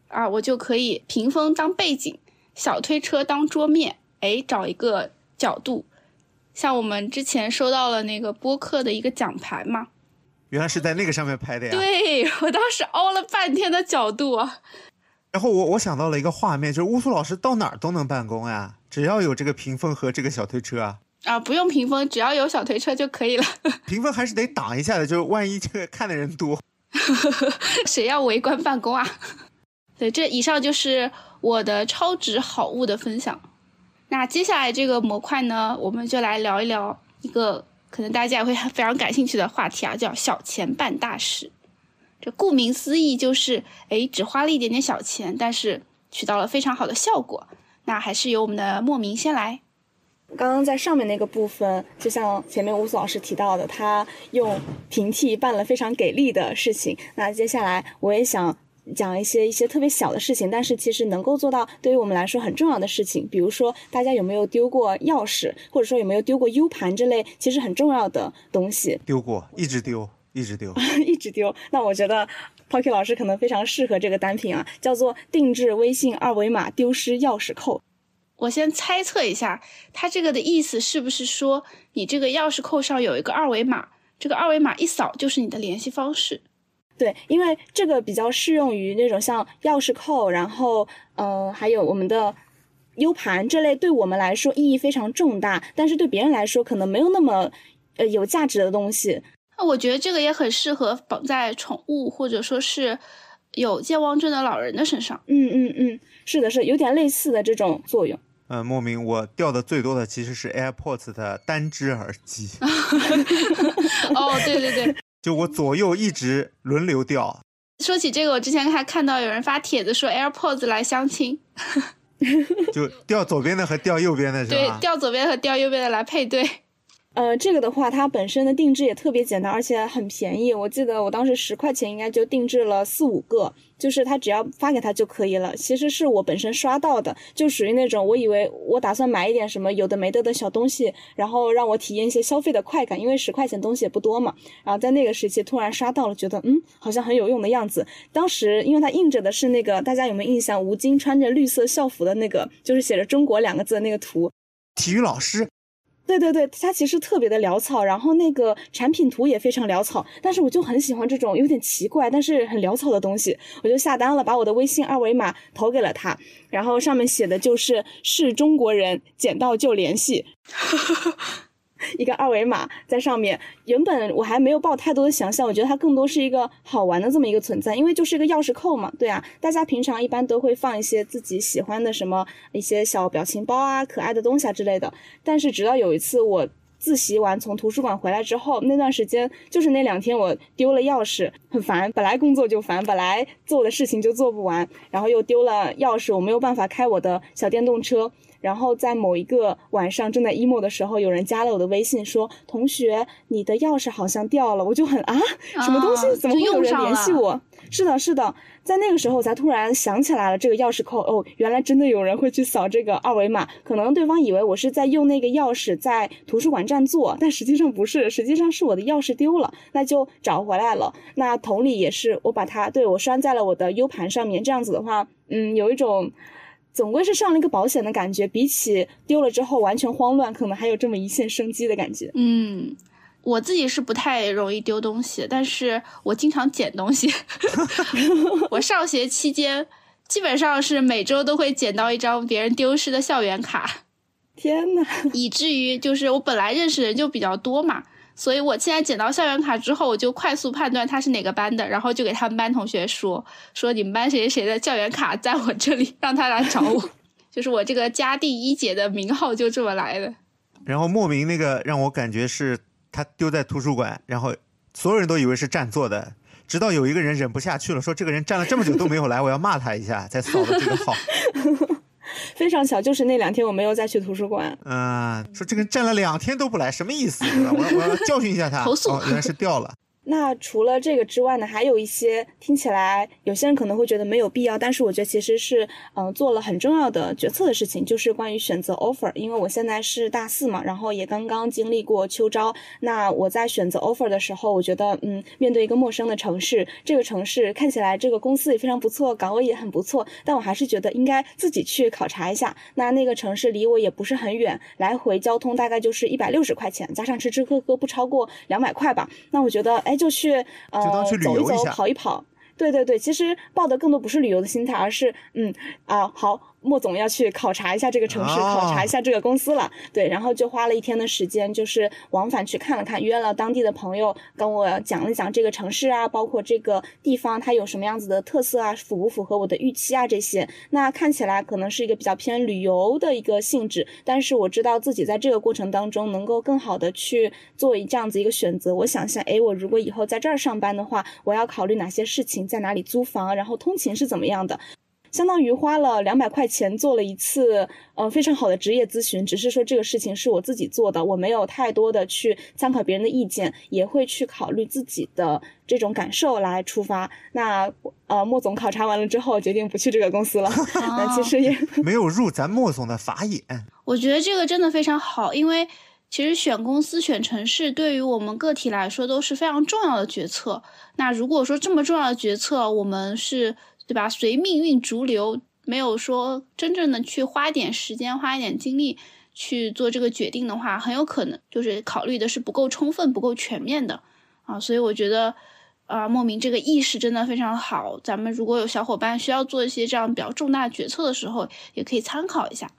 啊，我就可以屏风当背景，小推车当桌面，哎，找一个角度，像我们之前收到了那个播客的一个奖牌嘛，原来是在那个上面拍的呀。对我当时凹了半天的角度啊。然后我我想到了一个画面，就是乌苏老师到哪儿都能办公呀，只要有这个屏风和这个小推车啊。啊，不用屏风，只要有小推车就可以了。屏风还是得挡一下的，就是万一这个看的人多，谁要围观办公啊？对，这以上就是我的超值好物的分享。那接下来这个模块呢，我们就来聊一聊一个可能大家也会非常感兴趣的话题啊，叫小钱办大事。这顾名思义就是，哎，只花了一点点小钱，但是取到了非常好的效果。那还是由我们的莫名先来。刚刚在上面那个部分，就像前面乌苏老师提到的，他用平替办了非常给力的事情。那接下来我也想讲一些一些特别小的事情，但是其实能够做到对于我们来说很重要的事情。比如说，大家有没有丢过钥匙，或者说有没有丢过 U 盘这类其实很重要的东西？丢过，一直丢，一直丢，一直丢。那我觉得 Pocky 老师可能非常适合这个单品啊，叫做定制微信二维码丢失钥匙扣。我先猜测一下，它这个的意思是不是说，你这个钥匙扣上有一个二维码，这个二维码一扫就是你的联系方式？对，因为这个比较适用于那种像钥匙扣，然后，呃，还有我们的 U 盘这类，对我们来说意义非常重大，但是对别人来说可能没有那么，呃，有价值的东西。那我觉得这个也很适合绑在宠物或者说是有健忘症的老人的身上。嗯嗯嗯，是的，是有点类似的这种作用。嗯，莫名我掉的最多的其实是 AirPods 的单只耳机。哦，对对对，就我左右一直轮流掉。说起这个，我之前还看到有人发帖子说 AirPods 来相亲，就掉左边的和掉右边的是吧？对，掉左边和掉右边的来配对。呃，这个的话，它本身的定制也特别简单，而且很便宜。我记得我当时十块钱应该就定制了四五个，就是他只要发给他就可以了。其实是我本身刷到的，就属于那种我以为我打算买一点什么有的没的的小东西，然后让我体验一些消费的快感，因为十块钱东西也不多嘛。然后在那个时期突然刷到了，觉得嗯好像很有用的样子。当时因为它印着的是那个大家有没有印象？吴京穿着绿色校服的那个，就是写着中国两个字的那个图，体育老师。对对对，它其实特别的潦草，然后那个产品图也非常潦草，但是我就很喜欢这种有点奇怪但是很潦草的东西，我就下单了，把我的微信二维码投给了他，然后上面写的就是是中国人，捡到就联系。一个二维码在上面，原本我还没有抱太多的想象，我觉得它更多是一个好玩的这么一个存在，因为就是一个钥匙扣嘛，对啊，大家平常一般都会放一些自己喜欢的什么一些小表情包啊、可爱的东西啊之类的。但是直到有一次我自习完从图书馆回来之后，那段时间就是那两天我丢了钥匙，很烦。本来工作就烦，本来做的事情就做不完，然后又丢了钥匙，我没有办法开我的小电动车。然后在某一个晚上正在 emo 的时候，有人加了我的微信，说：“同学，你的钥匙好像掉了。”我就很啊，什么东西？怎么会有人联系我？是的，是的，在那个时候我才突然想起来了这个钥匙扣。哦，原来真的有人会去扫这个二维码。可能对方以为我是在用那个钥匙在图书馆占座，但实际上不是，实际上是我的钥匙丢了，那就找回来了。那同理也是，我把它对我拴在了我的 U 盘上面。这样子的话，嗯，有一种。总归是上了一个保险的感觉，比起丢了之后完全慌乱，可能还有这么一线生机的感觉。嗯，我自己是不太容易丢东西，但是我经常捡东西。我上学期间基本上是每周都会捡到一张别人丢失的校园卡。天呐，以至于就是我本来认识人就比较多嘛。所以我现在捡到校园卡之后，我就快速判断他是哪个班的，然后就给他们班同学说说你们班谁谁谁的校园卡在我这里，让他来找我。就是我这个家第一姐的名号就这么来的。然后莫名那个让我感觉是他丢在图书馆，然后所有人都以为是占座的，直到有一个人忍不下去了，说这个人站了这么久都没有来，我要骂他一下，才扫了这个号。非常巧，就是那两天我没有再去图书馆。嗯，说这个站了两天都不来，什么意思？我我要教训一下他。投诉，哦原来是掉了。那除了这个之外呢，还有一些听起来有些人可能会觉得没有必要，但是我觉得其实是嗯、做了很重要的决策的事情，就是关于选择 offer。因为我现在是大四嘛，然后也刚刚经历过秋招，那我在选择 offer 的时候，我觉得嗯，面对一个陌生的城市，这个城市看起来这个公司也非常不错，岗位也很不错，但我还是觉得应该自己去考察一下。那那个城市离我也不是很远，来回交通大概就是一百六十块钱，加上吃吃喝喝不超过两百块吧。那我觉得，哎，就去呃走，一走跑一跑。对对对，其实抱的更多不是旅游的心态，而是嗯啊好，莫总要去考察一下这个城市，哦考察一下这个公司了。对，然后就花了一天的时间，就是往返去看了看，约了当地的朋友跟我讲了讲这个城市啊，包括这个地方它有什么样子的特色啊，符不符合我的预期啊这些。那看起来可能是一个比较偏旅游的一个性质，但是我知道自己在这个过程当中能够更好的去做一这样子一个选择。我想象，诶，我如果以后在这儿上班的话，我要考虑哪些事情，在哪里租房，然后通勤是怎么样的。相当于花了两百块钱做了一次呃非常好的职业咨询，只是说这个事情是我自己做的，我没有太多的去参考别人的意见，也会去考虑自己的这种感受来出发。那呃，莫总考察完了之后，决定不去这个公司了。那其实也 没有入咱莫总的法眼。我觉得这个真的非常好，因为其实选公司、选城市对于我们个体来说都是非常重要的决策。那如果说这么重要的决策，我们是对吧随命运逐流，没有说真正的去花点时间、花一点精力去做这个决定的话，很有可能就是考虑的是不够充分、不够全面的啊。所以我觉得。啊，莫名这个意识真的非常好。咱们如果有小伙伴需要做一些这样比较重大决策的时候，也可以参考一下。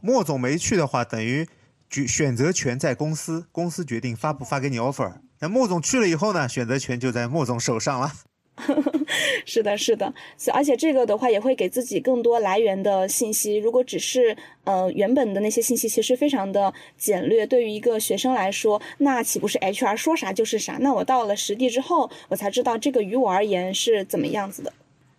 莫总没去的话，等于决选择权在公司，公司决定发不发给你 offer。那莫总去了以后呢，选择权就在莫总手上了。是的，是的，而且这个的话也会给自己更多来源的信息。如果只是呃原本的那些信息，其实非常的简略，对于一个学生来说，那岂不是 HR 说啥就是啥？那我到了实地之后，我才知道这个于我而言是怎么样子的。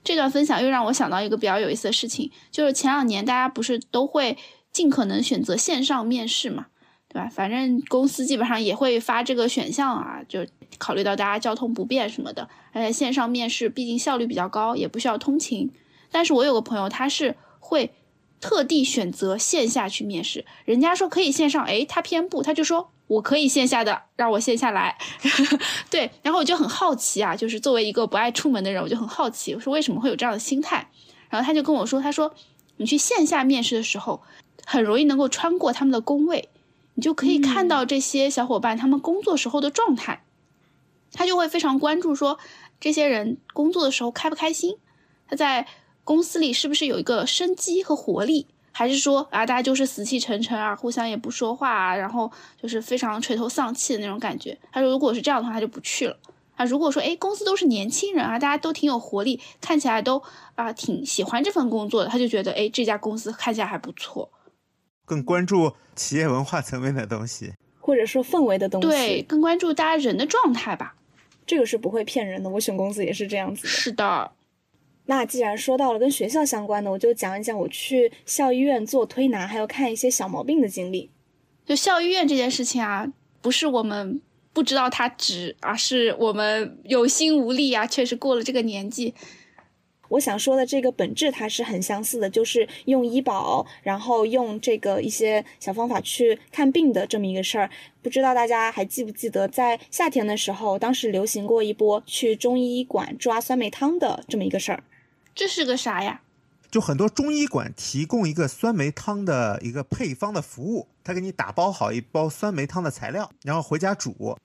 这段分享又让我想到一个比较有意思的事情，就是前两年大家不是都会尽可能选择线上面试嘛，对吧？反正公司基本上也会发这个选项啊，就考虑到大家交通不便什么的，而且线上面试毕竟效率比较高，也不需要通勤。但是我有个朋友，他是会特地选择线下去面试，人家说可以线上，诶，他偏不，他就说我可以线下的，让我线下来。对，然后我就很好奇啊，就是作为一个不爱出门的人，我就很好奇，我说为什么会有这样的心态？然后他就跟我说，他说你去线下面试的时候，很容易能够穿过他们的工位，你就可以看到这些小伙伴他们工作时候的状态，他就会非常关注说这些人工作的时候开不开心，他在公司里是不是有一个生机和活力。还是说啊，大家就是死气沉沉啊，互相也不说话啊，然后就是非常垂头丧气的那种感觉。他说，如果是这样的话，他就不去了。啊，如果说哎，公司都是年轻人啊，大家都挺有活力，看起来都啊挺喜欢这份工作的，他就觉得哎，这家公司看起来还不错。更关注企业文化层面的东西，或者说氛围的东西，对，更关注大家人的状态吧。这个是不会骗人的。我选公司也是这样子的。是的。那既然说到了跟学校相关的，我就讲一讲我去校医院做推拿，还有看一些小毛病的经历。就校医院这件事情啊，不是我们不知道它值，而是我们有心无力啊。确实过了这个年纪，我想说的这个本质它是很相似的，就是用医保，然后用这个一些小方法去看病的这么一个事儿。不知道大家还记不记得，在夏天的时候，当时流行过一波去中医馆抓酸梅汤的这么一个事儿。这是个啥呀？就很多中医馆提供一个酸梅汤的一个配方的服务，他给你打包好一包酸梅汤的材料，然后回家煮。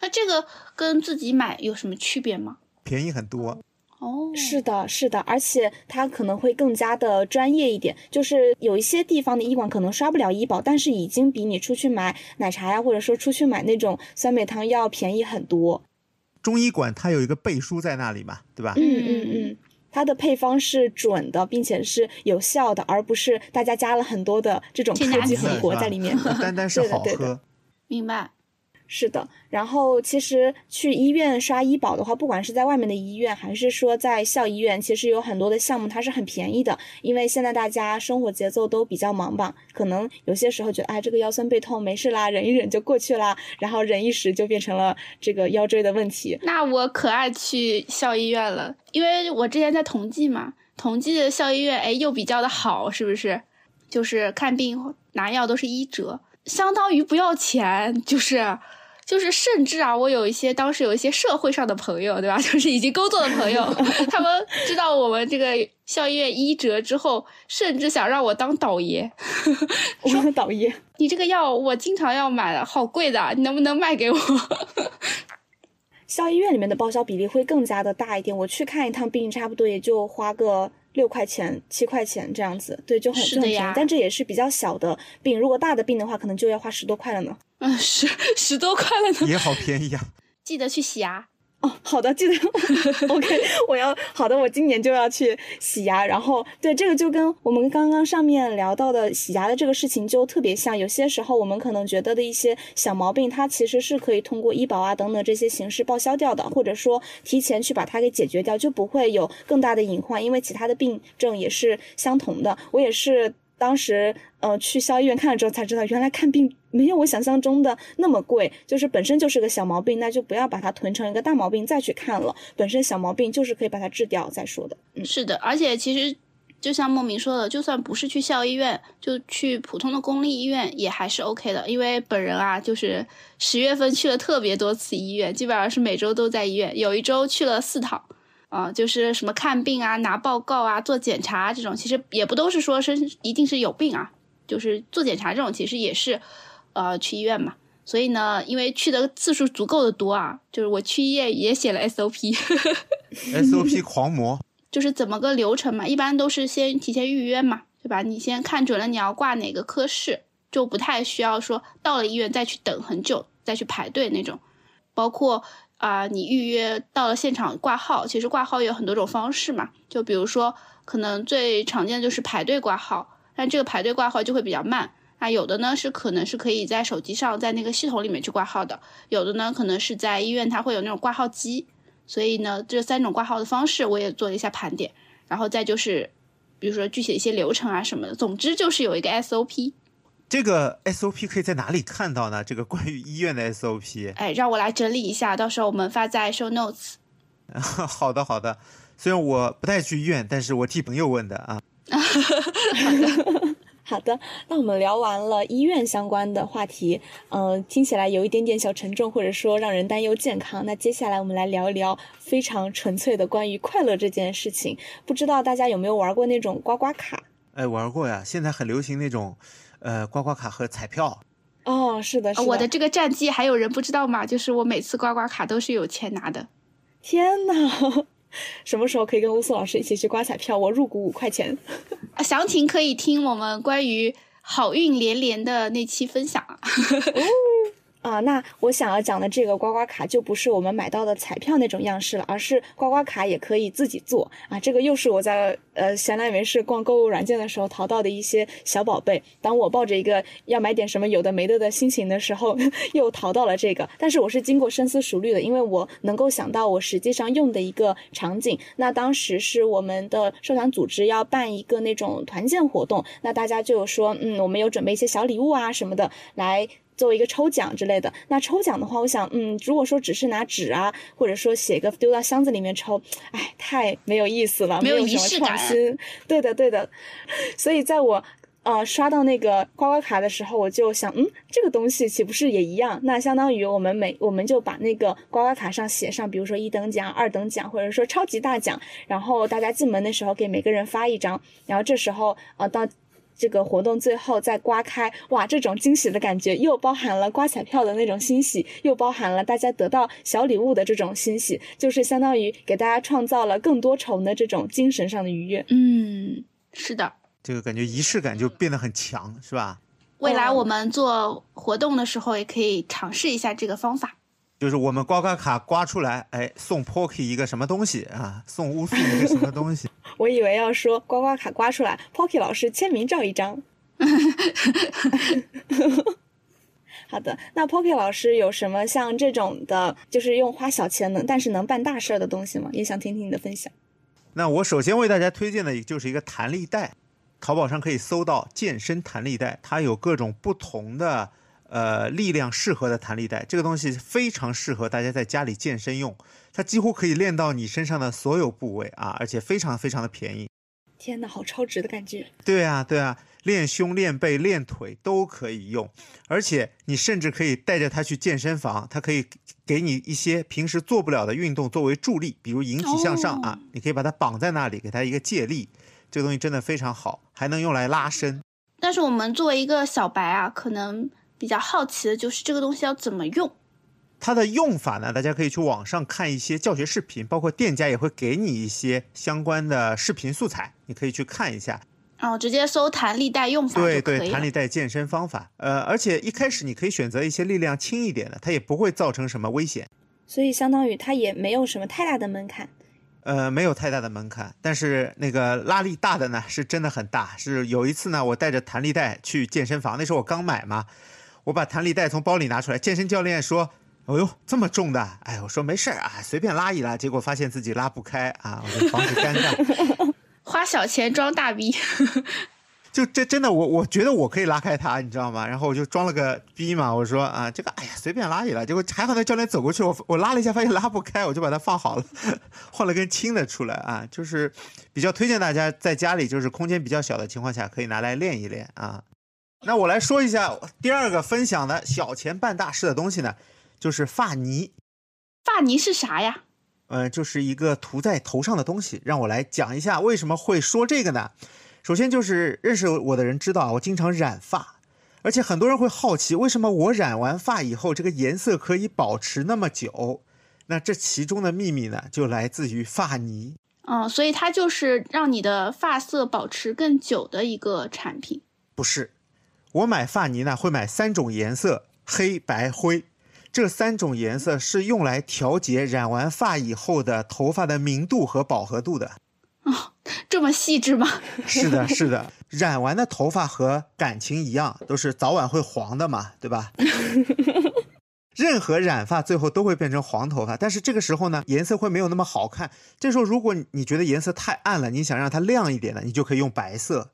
那这个跟自己买有什么区别吗？便宜很多。哦，是的，是的，而且它可能会更加的专业一点。就是有一些地方的医馆可能刷不了医保，但是已经比你出去买奶茶呀，或者说出去买那种酸梅汤要便宜很多。中医馆它有一个背书在那里嘛，对吧？嗯嗯嗯。它的配方是准的，并且是有效的，而不是大家加了很多的这种科技狠活在里面。单单是好喝。明白。是的，然后其实去医院刷医保的话，不管是在外面的医院，还是说在校医院，其实有很多的项目它是很便宜的，因为现在大家生活节奏都比较忙吧，可能有些时候觉得哎这个腰酸背痛没事啦，忍一忍就过去啦，然后忍一时就变成了这个腰椎的问题。那我可爱去校医院了，因为我之前在同济嘛，同济的校医院哎又比较的好，是不是？就是看病拿药都是一折，相当于不要钱，就是。就是甚至啊，我有一些当时有一些社会上的朋友，对吧？就是已经工作的朋友，他们知道我们这个校医院一折之后，甚至想让我当导爷。说导爷，你这个药我经常要买的，好贵的，你能不能卖给我？校医院里面的报销比例会更加的大一点，我去看一趟病，差不多也就花个。六块钱、七块钱这样子，对，就很就很便宜。但这也是比较小的病，如果大的病的话，可能就要花十多块了呢。嗯，十十多块了呢，也好便宜啊！记得去洗牙。哦，好的，记得。OK，我要好的，我今年就要去洗牙。然后，对这个就跟我们刚刚上面聊到的洗牙的这个事情就特别像。有些时候我们可能觉得的一些小毛病，它其实是可以通过医保啊等等这些形式报销掉的，或者说提前去把它给解决掉，就不会有更大的隐患。因为其他的病症也是相同的。我也是。当时，呃，去校医院看了之后才知道，原来看病没有我想象中的那么贵，就是本身就是个小毛病，那就不要把它囤成一个大毛病再去看了。本身小毛病就是可以把它治掉再说的。嗯，是的，而且其实就像莫名说的，就算不是去校医院，就去普通的公立医院也还是 OK 的。因为本人啊，就是十月份去了特别多次医院，基本上是每周都在医院，有一周去了四趟。啊，就是什么看病啊、拿报告啊、做检查这种，其实也不都是说是一定是有病啊，就是做检查这种，其实也是，呃，去医院嘛。所以呢，因为去的次数足够的多啊，就是我去医院也写了 SOP，SOP 狂魔，就是怎么个流程嘛？一般都是先提前预约嘛，对吧？你先看准了你要挂哪个科室，就不太需要说到了医院再去等很久，再去排队那种，包括。啊，你预约到了现场挂号，其实挂号有很多种方式嘛。就比如说，可能最常见的就是排队挂号，但这个排队挂号就会比较慢。那有的呢是可能是可以在手机上，在那个系统里面去挂号的，有的呢可能是在医院，它会有那种挂号机。所以呢，这三种挂号的方式我也做了一下盘点，然后再就是，比如说具体的一些流程啊什么的，总之就是有一个 SOP。这个 SOP 可以在哪里看到呢？这个关于医院的 SOP，哎，让我来整理一下，到时候我们发在 show notes。好的，好的。虽然我不太去医院，但是我替朋友问的啊。好的，好的。那我们聊完了医院相关的话题，嗯，听起来有一点点小沉重，或者说让人担忧健康。那接下来我们来聊一聊非常纯粹的关于快乐这件事情。不知道大家有没有玩过那种刮刮卡？哎，玩过呀。现在很流行那种。呃，刮刮卡和彩票，哦，是的，是的。我的这个战绩还有人不知道吗？就是我每次刮刮卡都是有钱拿的。天呐，什么时候可以跟乌苏老师一起去刮彩票？我入股五块钱。详情可以听我们关于好运连连的那期分享啊。啊，那我想要讲的这个刮刮卡就不是我们买到的彩票那种样式了，而是刮刮卡也可以自己做啊。这个又是我在呃闲来没事逛购物软件的时候淘到的一些小宝贝。当我抱着一个要买点什么有的没的的心情的时候，又淘到了这个。但是我是经过深思熟虑的，因为我能够想到我实际上用的一个场景。那当时是我们的社团组织要办一个那种团建活动，那大家就说，嗯，我们有准备一些小礼物啊什么的来。作为一个抽奖之类的，那抽奖的话，我想，嗯，如果说只是拿纸啊，或者说写个丢到箱子里面抽，哎，太没有意思了，没有仪式感。对的，对的。所以在我呃刷到那个刮刮卡的时候，我就想，嗯，这个东西岂不是也一样？那相当于我们每我们就把那个刮刮卡上写上，比如说一等奖、二等奖，或者说超级大奖，然后大家进门的时候给每个人发一张，然后这时候呃到。这个活动最后再刮开，哇，这种惊喜的感觉又包含了刮彩票的那种欣喜，又包含了大家得到小礼物的这种欣喜，就是相当于给大家创造了更多重的这种精神上的愉悦。嗯，是的，这个感觉仪式感就变得很强，是吧？未来我们做活动的时候也可以尝试一下这个方法。就是我们刮刮卡刮出来，哎，送 Pocky 一个什么东西啊？送乌苏一个什么东西？我以为要说刮刮卡刮出来，Pocky 老师签名照一张。好的，那 Pocky 老师有什么像这种的，就是用花小钱能但是能办大事儿的东西吗？也想听听你的分享。那我首先为大家推荐的就是一个弹力带，淘宝上可以搜到健身弹力带，它有各种不同的呃力量适合的弹力带，这个东西非常适合大家在家里健身用，它几乎可以练到你身上的所有部位啊，而且非常非常的便宜。天哪，好超值的感觉！对啊，对啊，练胸、练背、练腿都可以用，而且你甚至可以带着它去健身房，它可以给你一些平时做不了的运动作为助力，比如引体向上啊，你可以把它绑在那里，给它一个借力，这个东西真的非常好，还能用来拉伸。但是我们作为一个小白啊，可能比较好奇的就是这个东西要怎么用。它的用法呢，大家可以去网上看一些教学视频，包括店家也会给你一些相关的视频素材，你可以去看一下。哦，直接搜弹力带用法对对，弹力带健身方法。呃，而且一开始你可以选择一些力量轻一点的，它也不会造成什么危险。所以相当于它也没有什么太大的门槛。呃，没有太大的门槛，但是那个拉力大的呢，是真的很大。是有一次呢，我带着弹力带去健身房，那时候我刚买嘛，我把弹力带从包里拿出来，健身教练说。哦呦，这么重的！哎，我说没事儿啊，随便拉一拉，结果发现自己拉不开啊，我就防止尴尬。花小钱装大逼，就这真的，我我觉得我可以拉开它，你知道吗？然后我就装了个逼嘛，我说啊，这个哎呀，随便拉一拉。结果还好那教练走过去，我我拉了一下，发现拉不开，我就把它放好了，换了根轻的出来啊。就是比较推荐大家在家里，就是空间比较小的情况下，可以拿来练一练啊。那我来说一下第二个分享的小钱办大事的东西呢。就是发泥，发泥是啥呀？呃，就是一个涂在头上的东西。让我来讲一下为什么会说这个呢？首先就是认识我的人知道啊我经常染发，而且很多人会好奇为什么我染完发以后这个颜色可以保持那么久。那这其中的秘密呢，就来自于发泥。嗯，所以它就是让你的发色保持更久的一个产品。不是，我买发泥呢会买三种颜色：黑白灰。这三种颜色是用来调节染完发以后的头发的明度和饱和度的。哦，这么细致吗？是的，是的。染完的头发和感情一样，都是早晚会黄的嘛，对吧？任何染发最后都会变成黄头发，但是这个时候呢，颜色会没有那么好看。这时候如果你觉得颜色太暗了，你想让它亮一点的，你就可以用白色。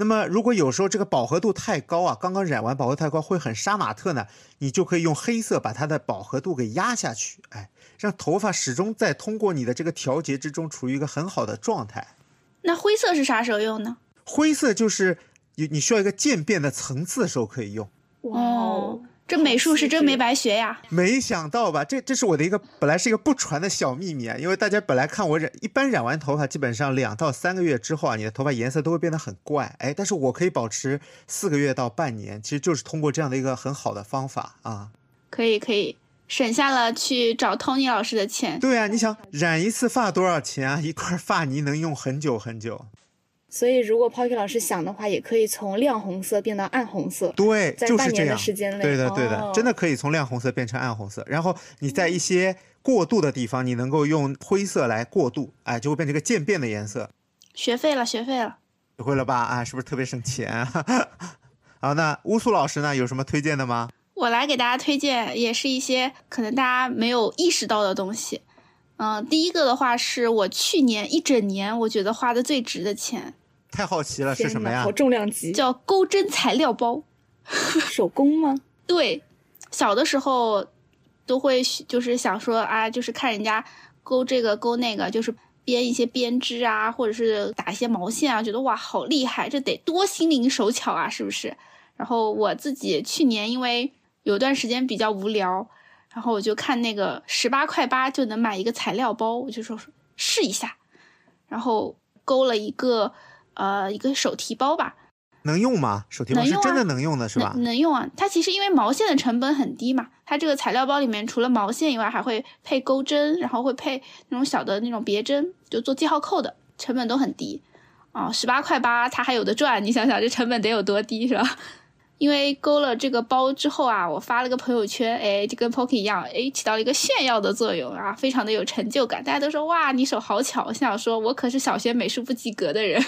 那么，如果有时候这个饱和度太高啊，刚刚染完饱和太高会很杀马特呢，你就可以用黑色把它的饱和度给压下去，哎，让头发始终在通过你的这个调节之中处于一个很好的状态。那灰色是啥时候用呢？灰色就是你你需要一个渐变的层次的时候可以用。哇。这美术是真没白学呀！没想到吧？这这是我的一个本来是一个不传的小秘密啊！因为大家本来看我染，一般染完头发基本上两到三个月之后啊，你的头发颜色都会变得很怪。哎，但是我可以保持四个月到半年，其实就是通过这样的一个很好的方法啊。可以可以，省下了去找 Tony 老师的钱。对啊，你想染一次发多少钱啊？一块发泥能用很久很久。所以，如果 Pocky 老师想的话，也可以从亮红色变到暗红色。对，在半年的时间内，对的，对的，真的可以从亮红色变成暗红色。然后你在一些过渡的地方，你能够用灰色来过渡，哎，就会变成一个渐变的颜色。学废了，学废了，学会了吧？啊，是不是特别省钱？好，那乌苏老师呢，有什么推荐的吗？我来给大家推荐，也是一些可能大家没有意识到的东西。嗯，第一个的话是我去年一整年我觉得花的最值的钱。太好奇了，是什么呀？好重量级，叫钩针材料包，手工吗？对，小的时候都会就是想说啊，就是看人家钩这个钩那个，就是编一些编织啊，或者是打一些毛线啊，觉得哇好厉害，这得多心灵手巧啊，是不是？然后我自己去年因为有段时间比较无聊，然后我就看那个十八块八就能买一个材料包，我就说试一下，然后勾了一个。呃，一个手提包吧，能用吗？手提包是真的能用的是吧？能用啊，它其实因为毛线的成本很低嘛，它这个材料包里面除了毛线以外，还会配钩针，然后会配那种小的那种别针，就做记号扣的，成本都很低啊，十八块八，它还有的赚，你想想这成本得有多低是吧？因为勾了这个包之后啊，我发了个朋友圈，哎，就跟 Pocky 一样，哎，起到了一个炫耀的作用啊，非常的有成就感。大家都说哇，你手好巧。我想说，我可是小学美术不及格的人，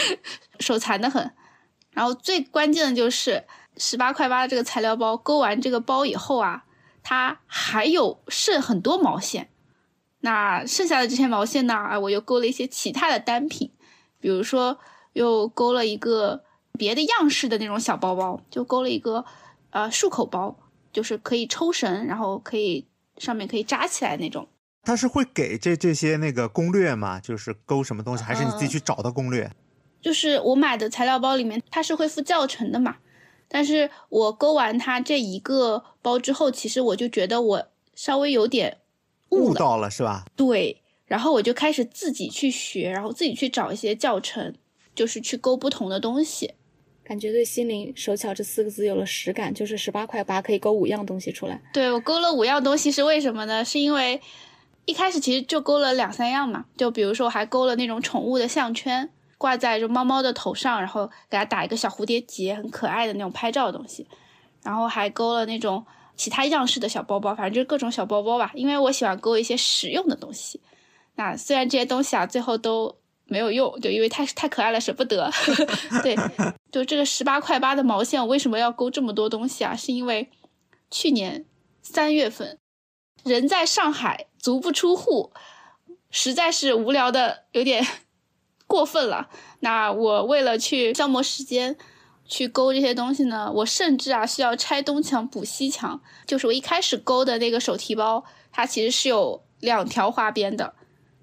手残的很。然后最关键的就是十八块八的这个材料包，勾完这个包以后啊，它还有剩很多毛线。那剩下的这些毛线呢，啊，我又勾了一些其他的单品，比如说又勾了一个别的样式的那种小包包，就勾了一个呃束口包，就是可以抽绳，然后可以上面可以扎起来那种。他是会给这这些那个攻略吗？就是勾什么东西，还是你自己去找的攻略？就是我买的材料包里面，它是会附教程的嘛。但是我勾完它这一个包之后，其实我就觉得我稍微有点悟到了，是吧？对，然后我就开始自己去学，然后自己去找一些教程，就是去勾不同的东西。感觉对“心灵手巧”这四个字有了实感，就是十八块八可以勾五样东西出来。对我勾了五样东西是为什么呢？是因为。一开始其实就勾了两三样嘛，就比如说我还勾了那种宠物的项圈，挂在就猫猫的头上，然后给它打一个小蝴蝶结，很可爱的那种拍照的东西。然后还勾了那种其他样式的小包包，反正就是各种小包包吧。因为我喜欢勾一些实用的东西。那虽然这些东西啊最后都没有用，就因为太太可爱了舍不得。对，就这个十八块八的毛线，我为什么要勾这么多东西啊？是因为去年三月份。人在上海，足不出户，实在是无聊的有点 过分了。那我为了去消磨时间，去勾这些东西呢，我甚至啊需要拆东墙补西墙。就是我一开始勾的那个手提包，它其实是有两条花边的，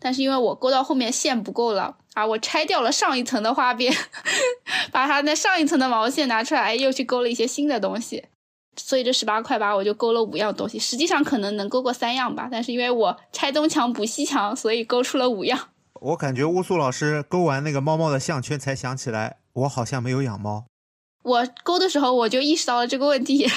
但是因为我勾到后面线不够了啊，我拆掉了上一层的花边，把它那上一层的毛线拿出来，又去勾了一些新的东西。所以这十八块八我就勾了五样东西，实际上可能能勾过三样吧，但是因为我拆东墙补西墙，所以勾出了五样。我感觉乌苏老师勾完那个猫猫的项圈，才想起来我好像没有养猫。我勾的时候我就意识到了这个问题，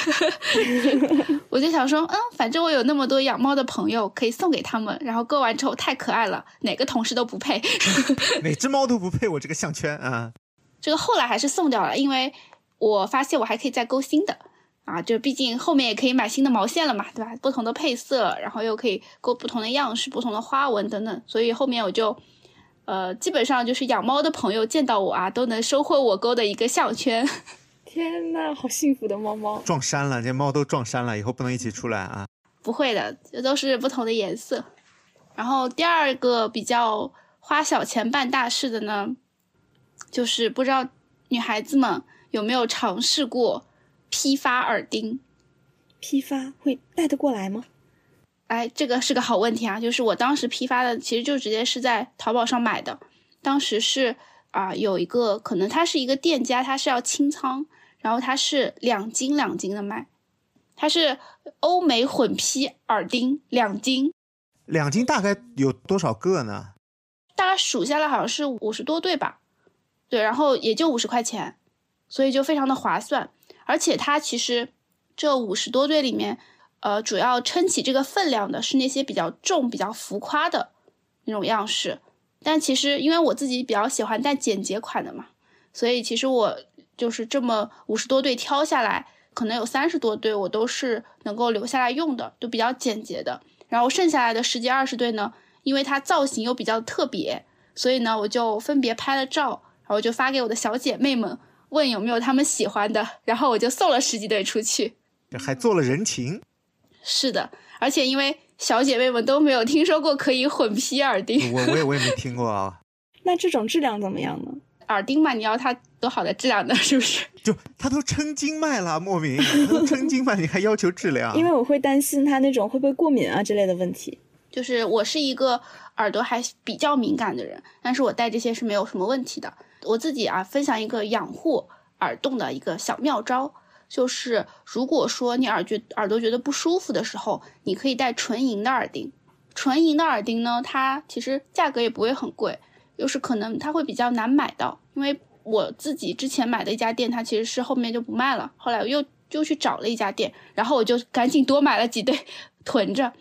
我就想说，嗯，反正我有那么多养猫的朋友可以送给他们，然后勾完之后太可爱了，哪个同事都不配，哪只猫都不配我这个项圈啊。这个后来还是送掉了，因为我发现我还可以再勾新的。啊，就毕竟后面也可以买新的毛线了嘛，对吧？不同的配色，然后又可以勾不同的样式、不同的花纹等等，所以后面我就，呃，基本上就是养猫的朋友见到我啊，都能收获我勾的一个项圈。天呐，好幸福的猫猫！撞衫了，这猫都撞衫了，以后不能一起出来啊！不会的，这都是不同的颜色。然后第二个比较花小钱办大事的呢，就是不知道女孩子们有没有尝试过。批发耳钉，批发会带得过来吗？哎，这个是个好问题啊！就是我当时批发的，其实就直接是在淘宝上买的。当时是啊，有一个可能他是一个店家，他是要清仓，然后他是两斤两斤的卖，他是欧美混批耳钉两斤，两斤大概有多少个呢？大概数下来好像是五十多对吧？对，然后也就五十块钱，所以就非常的划算。而且它其实这五十多对里面，呃，主要撑起这个分量的是那些比较重、比较浮夸的那种样式。但其实因为我自己比较喜欢带简洁款的嘛，所以其实我就是这么五十多对挑下来，可能有三十多对我都是能够留下来用的，就比较简洁的。然后剩下来的十几二十对呢，因为它造型又比较特别，所以呢，我就分别拍了照，然后就发给我的小姐妹们。问有没有他们喜欢的，然后我就送了十几对出去，还做了人情。是的，而且因为小姐妹们都没有听说过可以混批耳钉，我我也我也没听过啊。那这种质量怎么样呢？耳钉嘛，你要它多好的质量呢，是不是？就它都称斤卖了，莫名都称斤卖，你还要求质量？因为我会担心它那种会不会过敏啊之类的问题。就是我是一个耳朵还比较敏感的人，但是我戴这些是没有什么问题的。我自己啊，分享一个养护耳洞的一个小妙招，就是如果说你耳觉耳朵觉得不舒服的时候，你可以戴纯银的耳钉。纯银的耳钉呢，它其实价格也不会很贵，又是可能它会比较难买到，因为我自己之前买的一家店，它其实是后面就不卖了，后来我又又去找了一家店，然后我就赶紧多买了几对囤着。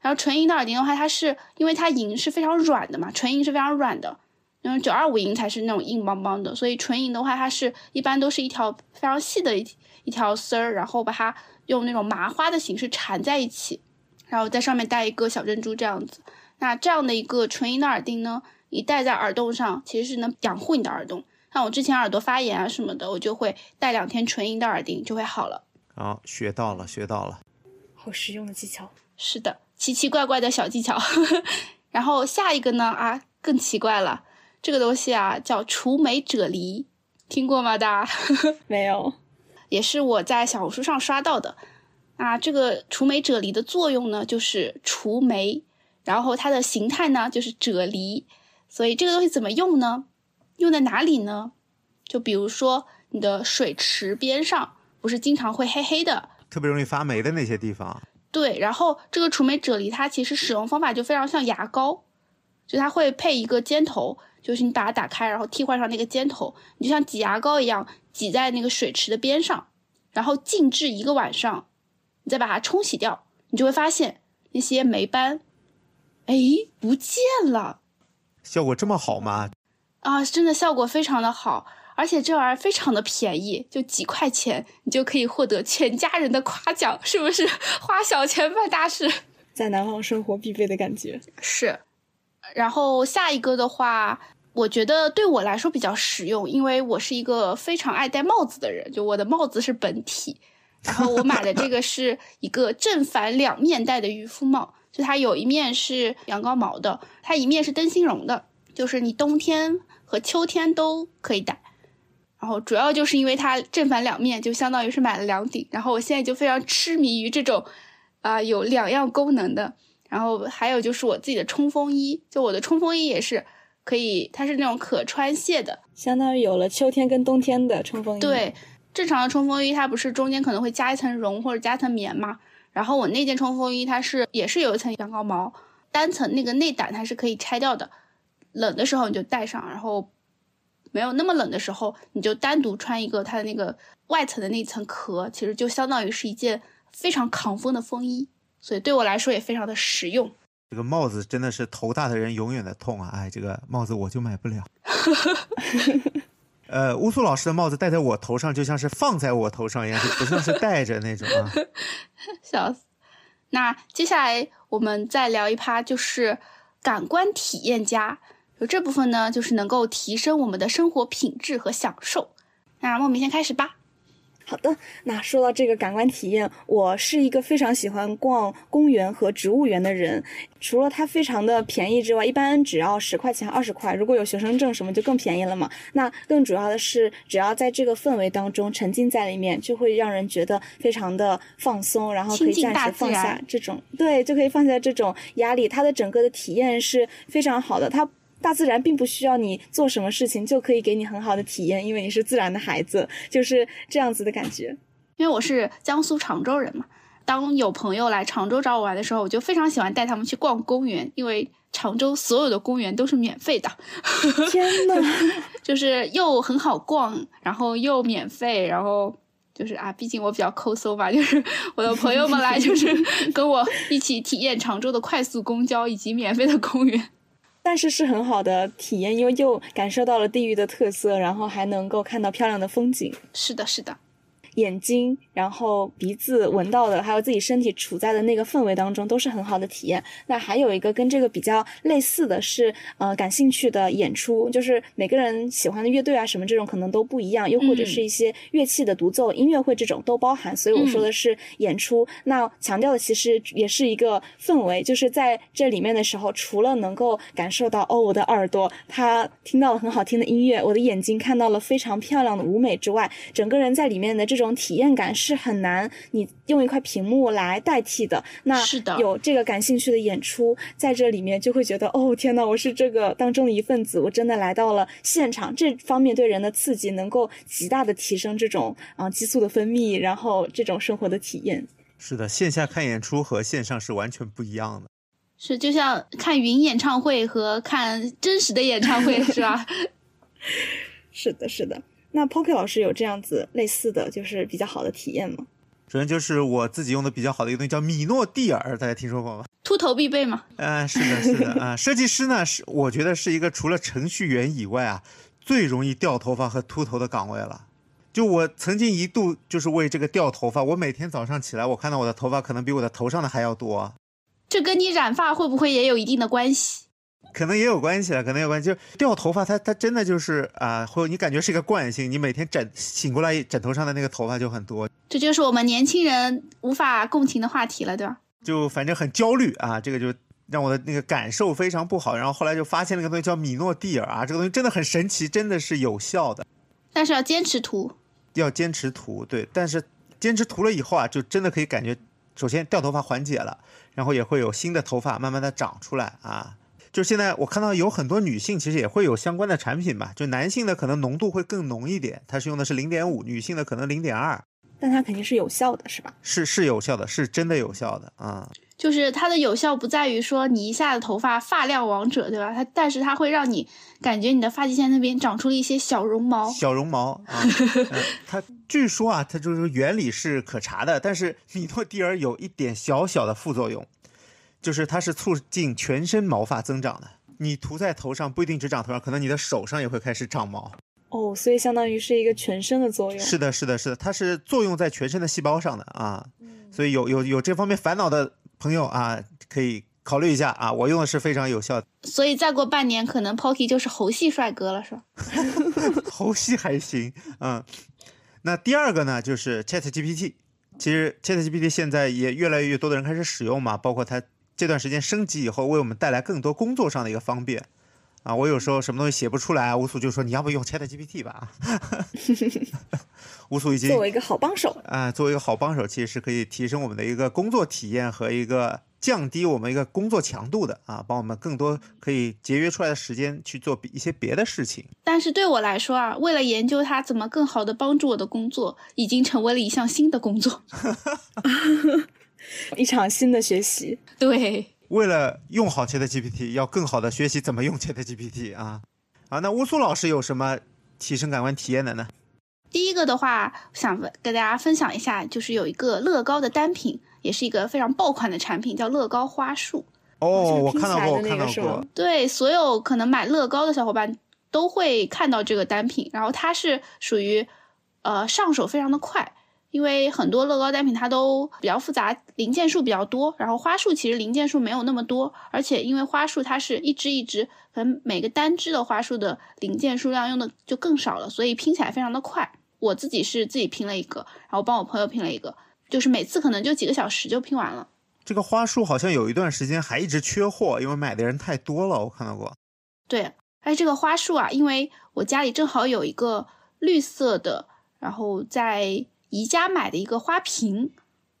然后纯银的耳钉的话，它是因为它银是非常软的嘛，纯银是非常软的。因为九二五银才是那种硬邦邦的，所以纯银的话，它是一般都是一条非常细的一一条丝儿，然后把它用那种麻花的形式缠在一起，然后在上面戴一个小珍珠这样子。那这样的一个纯银的耳钉呢，你戴在耳洞上，其实是能养护你的耳洞。像我之前耳朵发炎啊什么的，我就会戴两天纯银的耳钉就会好了。好，学到了，学到了。好实用的技巧。是的，奇奇怪怪的小技巧。然后下一个呢啊，更奇怪了，这个东西啊叫除霉啫喱，听过吗？大家 没有，也是我在小红书上刷到的。啊，这个除霉啫喱的作用呢，就是除霉，然后它的形态呢就是啫喱，所以这个东西怎么用呢？用在哪里呢？就比如说你的水池边上，不是经常会黑黑的，特别容易发霉的那些地方。对，然后这个除霉啫喱它其实使用方法就非常像牙膏，就它会配一个尖头，就是你把它打开，然后替换上那个尖头，你就像挤牙膏一样挤在那个水池的边上，然后静置一个晚上，你再把它冲洗掉，你就会发现那些霉斑，哎，不见了。效果这么好吗？啊，真的效果非常的好，而且这玩意儿非常的便宜，就几块钱，你就可以获得全家人的夸奖，是不是？花小钱办大事，在南方生活必备的感觉。是。然后下一个的话，我觉得对我来说比较实用，因为我是一个非常爱戴帽子的人，就我的帽子是本体。然后我买的这个是一个正反两面戴的渔夫帽，就它有一面是羊羔毛的，它一面是灯芯绒的，就是你冬天。和秋天都可以戴，然后主要就是因为它正反两面，就相当于是买了两顶。然后我现在就非常痴迷于这种，啊，有两样功能的。然后还有就是我自己的冲锋衣，就我的冲锋衣也是可以，它是那种可穿卸的，相当于有了秋天跟冬天的冲锋衣。对，正常的冲锋衣它不是中间可能会加一层绒或者加层棉吗？然后我那件冲锋衣它是也是有一层羊羔毛，单层那个内胆它是可以拆掉的。冷的时候你就戴上，然后没有那么冷的时候，你就单独穿一个它的那个外层的那层壳，其实就相当于是一件非常抗风的风衣，所以对我来说也非常的实用。这个帽子真的是头大的人永远的痛啊！哎，这个帽子我就买不了。呃，乌苏老师的帽子戴在我头上就像是放在我头上一样，就不像是戴着那种啊。笑死！那接下来我们再聊一趴，就是感官体验家。有这部分呢，就是能够提升我们的生活品质和享受。那莫名先开始吧。好的，那说到这个感官体验，我是一个非常喜欢逛公园和植物园的人。除了它非常的便宜之外，一般只要十块钱、二十块，如果有学生证什么就更便宜了嘛。那更主要的是，只要在这个氛围当中沉浸在里面，就会让人觉得非常的放松，然后可以暂时放下这种对，就可以放下这种压力。它的整个的体验是非常好的，它。大自然并不需要你做什么事情就可以给你很好的体验，因为你是自然的孩子，就是这样子的感觉。因为我是江苏常州人嘛，当有朋友来常州找我玩的时候，我就非常喜欢带他们去逛公园，因为常州所有的公园都是免费的。天呐，就是又很好逛，然后又免费，然后就是啊，毕竟我比较抠搜吧，就是我的朋友们来就是跟我一起体验常州的快速公交以及免费的公园。但是是很好的体验，因为又感受到了地域的特色，然后还能够看到漂亮的风景。是的，是的。眼睛，然后鼻子闻到的，还有自己身体处在的那个氛围当中，都是很好的体验。那还有一个跟这个比较类似的是，呃，感兴趣的演出，就是每个人喜欢的乐队啊什么这种可能都不一样，又或者是一些乐器的独奏、音乐会这种都包含。所以我说的是演出。那强调的其实也是一个氛围，就是在这里面的时候，除了能够感受到哦，我的耳朵它听到了很好听的音乐，我的眼睛看到了非常漂亮的舞美之外，整个人在里面的这种。这种体验感是很难，你用一块屏幕来代替的。那是的，有这个感兴趣的演出在这里面，就会觉得哦天呐，我是这个当中的一份子，我真的来到了现场。这方面对人的刺激，能够极大的提升这种啊激素的分泌，然后这种生活的体验。是的，线下看演出和线上是完全不一样的。是，就像看云演唱会和看真实的演唱会，是吧？是的，是的。那 Pocky 老师有这样子类似的就是比较好的体验吗？首先就是我自己用的比较好的一个东西叫米诺地尔，大家听说过吗？秃头必备吗？嗯，是的，是的啊。设计师呢是我觉得是一个除了程序员以外啊最容易掉头发和秃头的。岗位了。就我曾经一度就是为这个掉头发，我每天早上起来，我看到我的。头发可能比我的。头上的。还要多。这跟你染发会不会也有一定的。关系？可能也有关系了，可能有关系。就掉头发，它它真的就是啊，或、你感觉是一个惯性，你每天枕醒过来，枕头上的那个头发就很多，这就是我们年轻人无法共情的话题了，对吧？就反正很焦虑啊，这个就让我的那个感受非常不好。然后后来就发现了一个东西叫米诺地尔啊，这个东西真的很神奇，真的是有效的，但是要坚持涂。要坚持涂，对，但是坚持涂了以后啊，就真的可以感觉，首先掉头发缓解了，然后也会有新的头发慢慢的长出来啊。就现在我看到有很多女性其实也会有相关的产品吧，就男性的可能浓度会更浓一点，它是用的是零点五，女性的可能零点二，但它肯定是有效的，是吧？是是有效的，是真的有效的啊、就是它的有效不在于说你一下子头发发量王者，对吧？它但是它会让你感觉你的发际线那边长出了一些小绒毛。小绒毛啊，嗯 它据说啊，它就是原理是可查的，但是米诺地尔有一点小小的副作用，就是它是促进全身毛发增长的。你涂在头上不一定只长头上，可能你的手上也会开始长毛。哦，所以相当于是一个全身的作用。是的，是的，是的，它是作用在全身的细胞上的啊。所以有有有这方面烦恼的朋友啊，可以考虑一下啊。我用的是非常有效的，所以再过半年，可能 Pocky 就是猴系帅哥了，是吧？猴系还行，嗯。那第二个呢，就是 Chat GPT。其实 Chat GPT 现在也越来越多的人开始使用嘛，包括它这段时间升级以后，为我们带来更多工作上的一个方便。啊，我有时候什么东西写不出来，乌苏就说你要不用 Chat GPT 吧。乌苏已经作为一个好帮手，啊、作为一个好帮手，其实是可以提升我们的一个工作体验和一个降低我们一个工作强度的啊，帮我们更多可以节约出来的时间去做比一些别的事情。但是对我来说啊，为了研究它怎么更好的帮助我的工作，已经成为了一项新的工作。一场新的学习。对，为了用好 Chat GPT，要更好的学习怎么用 Chat GPT 啊啊！那乌苏老师有什么提升感官体验的呢？第一个的话，想跟大家分享一下，就是有一个乐高的单品，也是一个非常爆款的产品，叫乐高花束。哦，我看到过，我看到过个是吗。对，所有可能买乐高的小伙伴都会看到这个单品，然后它是属于呃上手非常的快，因为很多乐高单品它都比较复杂，零件数比较多，然后花束其实零件数没有那么多，而且因为花束它是一支一支，可能每个单支的花束的零件数量用的就更少了，所以拼起来非常的快。我自己是自己拼了一个，然后帮我朋友拼了一个，就是每次可能就几个小时就拼完了。这个花束好像有一段时间还一直缺货，因为买的人太多了，我看到过。对，而且这个花束啊，因为我家里正好有一个绿色的，然后在宜家买的一个花瓶，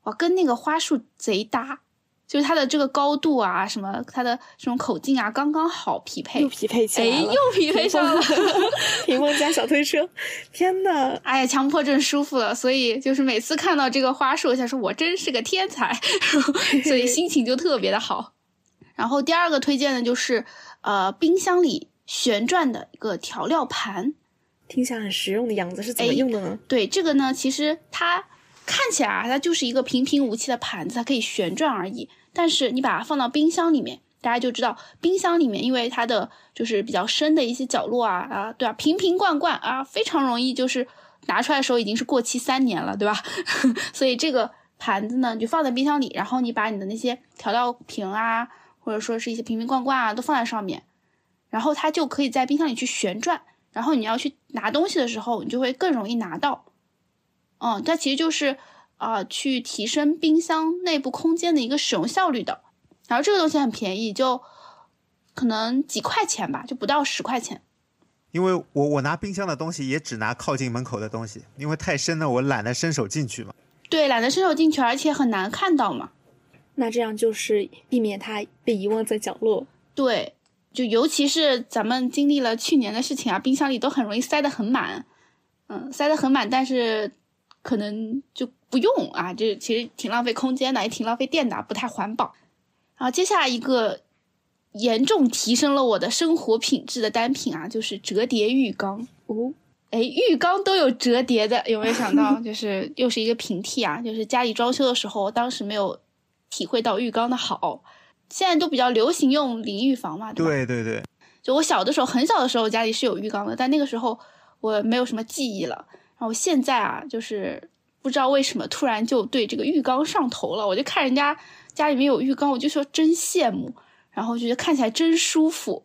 哇，跟那个花束贼搭，就是它的这个高度啊，什么它的这种口径啊，刚刚好匹配又。匹配起哎，来了，又匹配上了，屏幕加小推车，天呐，哎呀，强迫症舒服了，所以就是每次看到这个花束，我想说我真是个天才，所以心情就特别的好。然后第二个推荐的就是呃冰箱里旋转的一个调料盘，听起来很实用的样子，是怎么哎用的呢？对这个呢，其实它看起来啊，它就是一个平平无奇的盘子，它可以旋转而已。但是你把它放到冰箱里面，大家就知道，冰箱里面因为它的就是比较深的一些角落啊啊，对啊，瓶瓶罐罐啊，非常容易就是拿出来的时候已经是过期三年了，对吧？所以这个盘子呢，你就放在冰箱里，然后你把你的那些调料瓶啊，或者说是一些瓶瓶罐罐啊，都放在上面，然后它就可以在冰箱里去旋转。然后你要去拿东西的时候，你就会更容易拿到。嗯，它其实就是啊、呃去提升冰箱内部空间的一个使用效率的。然后这个东西很便宜，就可能几块钱吧，就不到十块钱。因为我我拿冰箱的东西也只拿靠近门口的东西，因为太深了，我懒得伸手进去嘛。对，懒得伸手进去，而且很难看到嘛。那这样就是避免它被遗忘在角落。对，就尤其是咱们经历了去年的事情啊，冰箱里都很容易塞得很满，嗯，塞得很满，但是可能就不用啊，这其实挺浪费空间的，也挺浪费电的，不太环保。然后接下来一个严重提升了我的生活品质的单品啊，就是折叠浴缸。哦，哎，浴缸都有折叠的，有没有想到？就是又是一个平替啊！就是家里装修的时候，当时没有体会到浴缸的好。现在都比较流行用淋浴房嘛，对？对对对，就我小的时候，很小的时候家里是有浴缸的，但那个时候我没有什么记忆了。然后现在啊，就是不知道为什么突然就对这个浴缸上头了。我就看人家家里面有浴缸，我就说真羡慕。然后觉得看起来真舒服，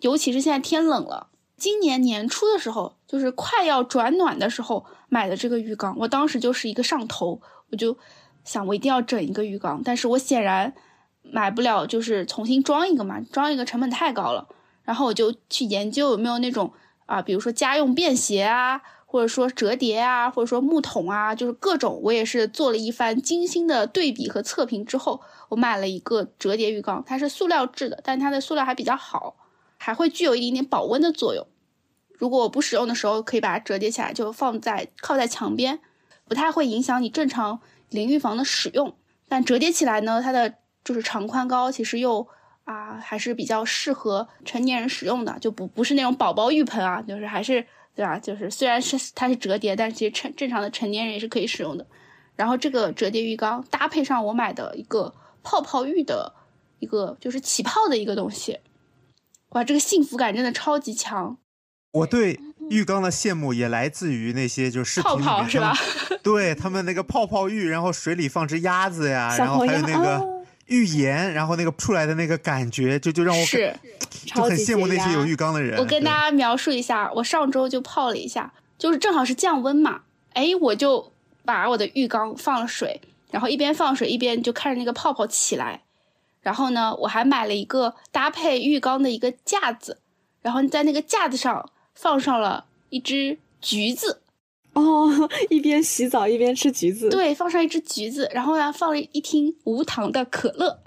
尤其是现在天冷了。今年年初的时候，就是快要转暖的时候买的这个浴缸，我当时就是一个上头，我就想我一定要整一个浴缸，但是我显然买不了，就是重新装一个嘛，装一个成本太高了。然后我就去研究有没有那种啊，比如说家用便携啊，或者说折叠啊，或者说木桶啊，就是各种。我也是做了一番精心的对比和测评之后，我买了一个折叠浴缸，它是塑料制的，但它的塑料还比较好，还会具有一点点保温的作用。如果我不使用的时候，可以把它折叠起来，就放在靠在墙边，不太会影响你正常淋浴房的使用。但折叠起来呢，它的就是长宽高其实又啊还是比较适合成年人使用的，就不不是那种宝宝浴盆啊，就是还是对吧？就是虽然是它是折叠，但是其实成正常的成年人也是可以使用的。然后这个折叠浴缸搭配上我买的一个泡泡浴的一个就是起泡的一个东西，哇，这个幸福感真的超级强。我对浴缸的羡慕也来自于那些就是视频泡里面泡是吧？对他们那个泡泡浴，然后水里放只鸭子呀，然后还有那个哦浴盐，然后那个出来的那个感觉，就就让我是就很羡慕那些有浴缸的人。我跟大家描述一下，我上周就泡了一下，就是正好是降温嘛，哎，我就把我的浴缸放了水，然后一边放水一边就看着那个泡泡起来，然后呢，我还买了一个搭配浴缸的一个架子，然后在那个架子上放上了一只橘子，哦，一边洗澡一边吃橘子，对，放上一只橘子，然后呢，放了一听无糖的可乐。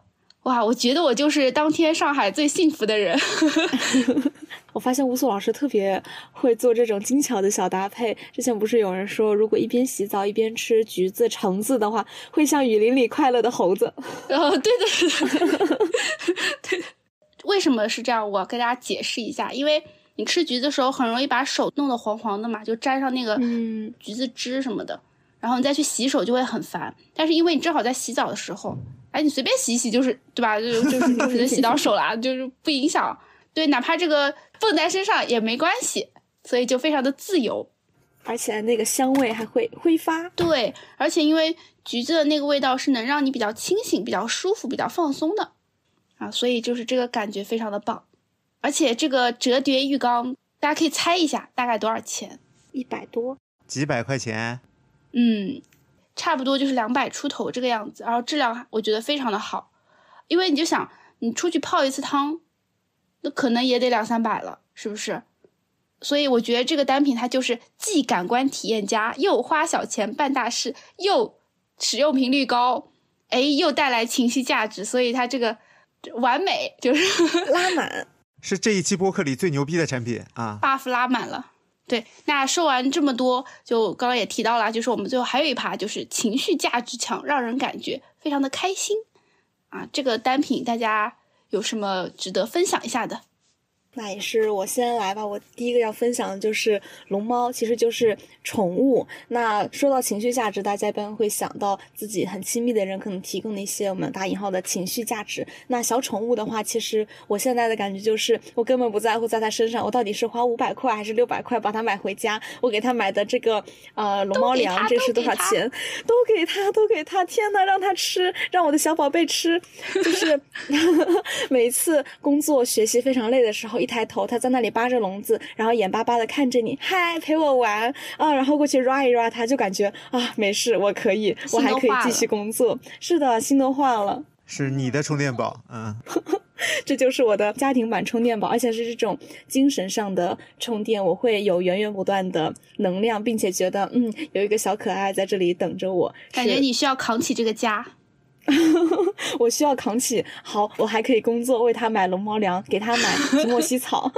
哇，我觉得我就是当天上海最幸福的人。我发现乌苏老师特别会做这种精巧的小搭配。之前不是有人说，如果一边洗澡一边吃橘子、橙子的话，会像雨林里快乐的猴子。然 后，对对对对对对，为什么是这样？我跟大家解释一下，因为你吃橘子的时候很容易把手弄得黄黄的嘛，就沾上那个嗯橘子汁什么的，然后你再去洗手就会很烦。但是因为你正好在洗澡的时候，哎，你随便洗一洗就是对吧？就就是就是能洗到手啦，就是不影响。对，哪怕这个蹦在身上也没关系，所以就非常的自由。而且那个香味还会挥发。对，而且因为橘子的那个味道是能让你比较清醒、比较舒服、比较放松的啊，所以就是这个感觉非常的棒。而且这个折叠浴缸，大家可以猜一下大概多少钱？一百多，几百块钱，嗯，差不多就是两百出头这个样子，然后质量我觉得非常的好，因为你就想你出去泡一次汤，那可能也得两三百了，是不是？所以我觉得这个单品它就是既感官体验佳，又花小钱办大事，又使用频率高，哎，又带来情绪价值，所以它这个完美，就是拉满。是这一期播客里最牛逼的产品啊！buff 拉满了。对，那说完这么多，就刚刚也提到了，就是我们最后还有一趴，就是情绪价值强，让人感觉非常的开心啊。这个单品大家有什么值得分享一下的？那也是我先来吧。我第一个要分享的就是龙猫，其实就是宠物。那说到情绪价值，大家一般会想到自己很亲密的人可能提供的一些我们打引号的情绪价值。那小宠物的话，其实我现在的感觉就是，我根本不在乎在它身上，我到底是花五百块还是六百块把它买回家。我给它买的这个呃龙猫粮，这是多少钱？都给它，都给它！天呐，让它吃，让我的小宝贝吃，就是 每一次工作学习非常累的时候，一抬头，它在那里扒着笼子，然后眼巴巴的看着你，嗨，陪我玩啊，然后过去 ra 一 ra 它，就感觉啊，没事，我可以，我还可以继续工作。是的，心都化了。是你的充电宝，嗯，这就是我的家庭版充电宝，而且是这种精神上的充电，我会有源源不断的能量，并且觉得嗯，有一个小可爱在这里等着我，感觉你需要扛起这个家。我需要扛起。好，我还可以工作，为它买龙猫粮，给它买 提莫西草。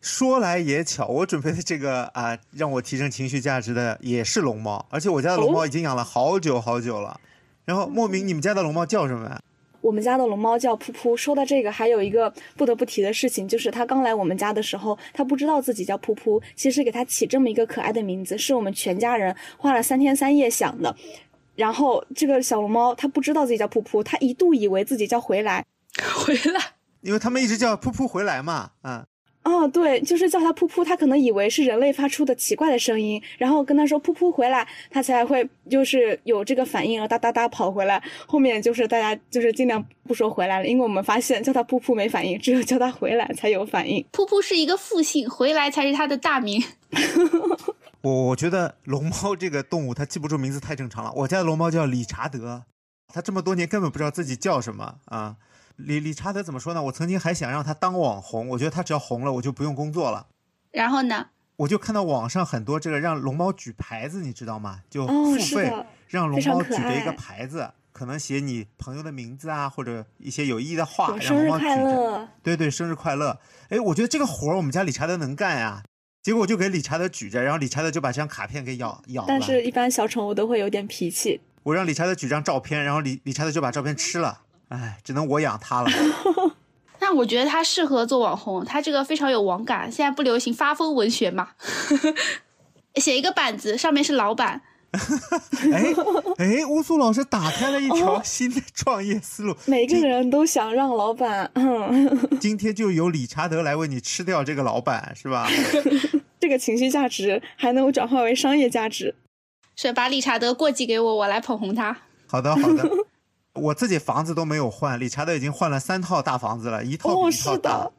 说来也巧，我准备的这个啊、让我提升情绪价值的也是龙猫，而且我家的龙猫已经养了好久好久了。然后莫名，你们家的龙猫叫什么呀？我们家的龙猫叫噗噗。说到这个，还有一个不得不提的事情，就是它刚来我们家的时候，它不知道自己叫噗噗。其实给它起这么一个可爱的名字，是我们全家人花了三天三夜想的。然后这个小龙猫它不知道自己叫噗噗，它一度以为自己叫回来。回来，因为他们一直叫噗噗回来嘛，嗯，哦，对，就是叫它噗噗，它可能以为是人类发出的奇怪的声音，然后跟它说噗噗回来，它才会就是有这个反应，然后哒哒哒跑回来。后面就是大家就是尽量不说回来了，因为我们发现叫它噗噗没反应，只有叫它回来才有反应。噗噗是一个复姓，回来才是它的大名。我我觉得龙猫这个动物它记不住名字太正常了。我家的龙猫叫理查德，它这么多年根本不知道自己叫什么啊。理理查德怎么说呢？我曾经还想让他当网红，我觉得他只要红了，我就不用工作了。然后呢？我就看到网上很多这个让龙猫举牌子，你知道吗？就付费让龙猫举着一个牌子，可能写你朋友的名字啊，或者一些有意义的话，让龙猫举着。对对，生日快乐！哎，我觉得这个活儿我们家理查德能干呀。结果我就给理查德举着，然后理查德就把这张卡片给咬咬了。但是，一般小宠物都会有点脾气。我让理查德举张照片，然后理理查德就把照片吃了。哎，只能我养它了。那我觉得他适合做网红，他这个非常有网感。现在不流行发疯文学嘛？写一个板子，上面是老板。哎哎，乌苏老师打开了一条新的创业思路。每个人都想让老板。今天就由理查德来为你吃掉这个老板，是吧？这个情绪价值还能转化为商业价值。是把理查德过继给我，我来捧红他。好的，好的。我自己房子都没有换，理查德已经换了三套大房子了，一套比一套大，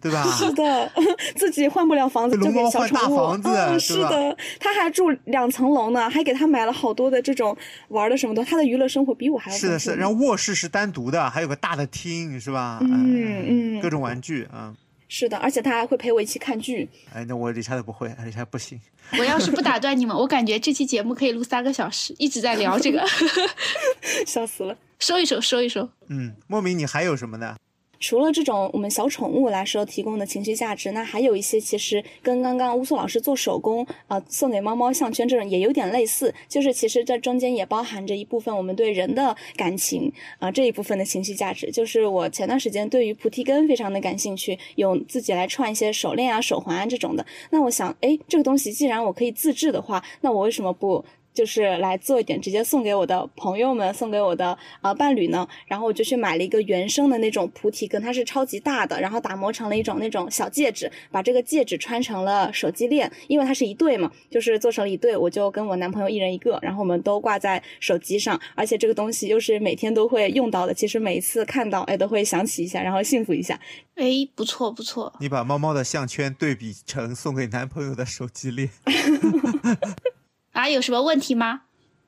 对吧？是的，自己换不了房子就给小宠物。嗯，是的，他还住两层楼呢，还给他买了好多的这种玩的什么的，他的娱乐生活比我还要。是的，是的，然后卧室是单独的，还有个大的厅，是吧？嗯嗯，各种玩具啊。是的，而且他还会陪我一起看剧。哎，那我理查都不会，理查不行。我要是不打断你们，我感觉这期节目可以录三个小时，一直在聊这个，笑死了。收一收，收一收。嗯，莫名，你还有什么呢？除了这种我们小宠物来说提供的情绪价值，那还有一些其实跟刚刚乌苏老师做手工啊送给猫猫项圈这种也有点类似，就是其实这中间也包含着一部分我们对人的感情啊这一部分的情绪价值。就是我前段时间对于菩提根非常的感兴趣，用自己来串一些手链啊、手环啊这种的。那我想，哎，这个东西既然我可以自制的话，那我为什么不？就是来做一点，直接送给我的朋友们，送给我的呃伴侣呢。然后我就去买了一个原生的那种菩提根，它是超级大的，然后打磨成了一种那种小戒指，把这个戒指穿成了手机链，因为它是一对嘛，就是做成了一对，我就跟我男朋友一人一个，然后我们都挂在手机上，而且这个东西又是每天都会用到的，其实每一次看到，哎，都会想起一下，然后幸福一下。哎，不错不错。你把猫猫的项圈对比成送给男朋友的手机链。啊，有什么问题吗？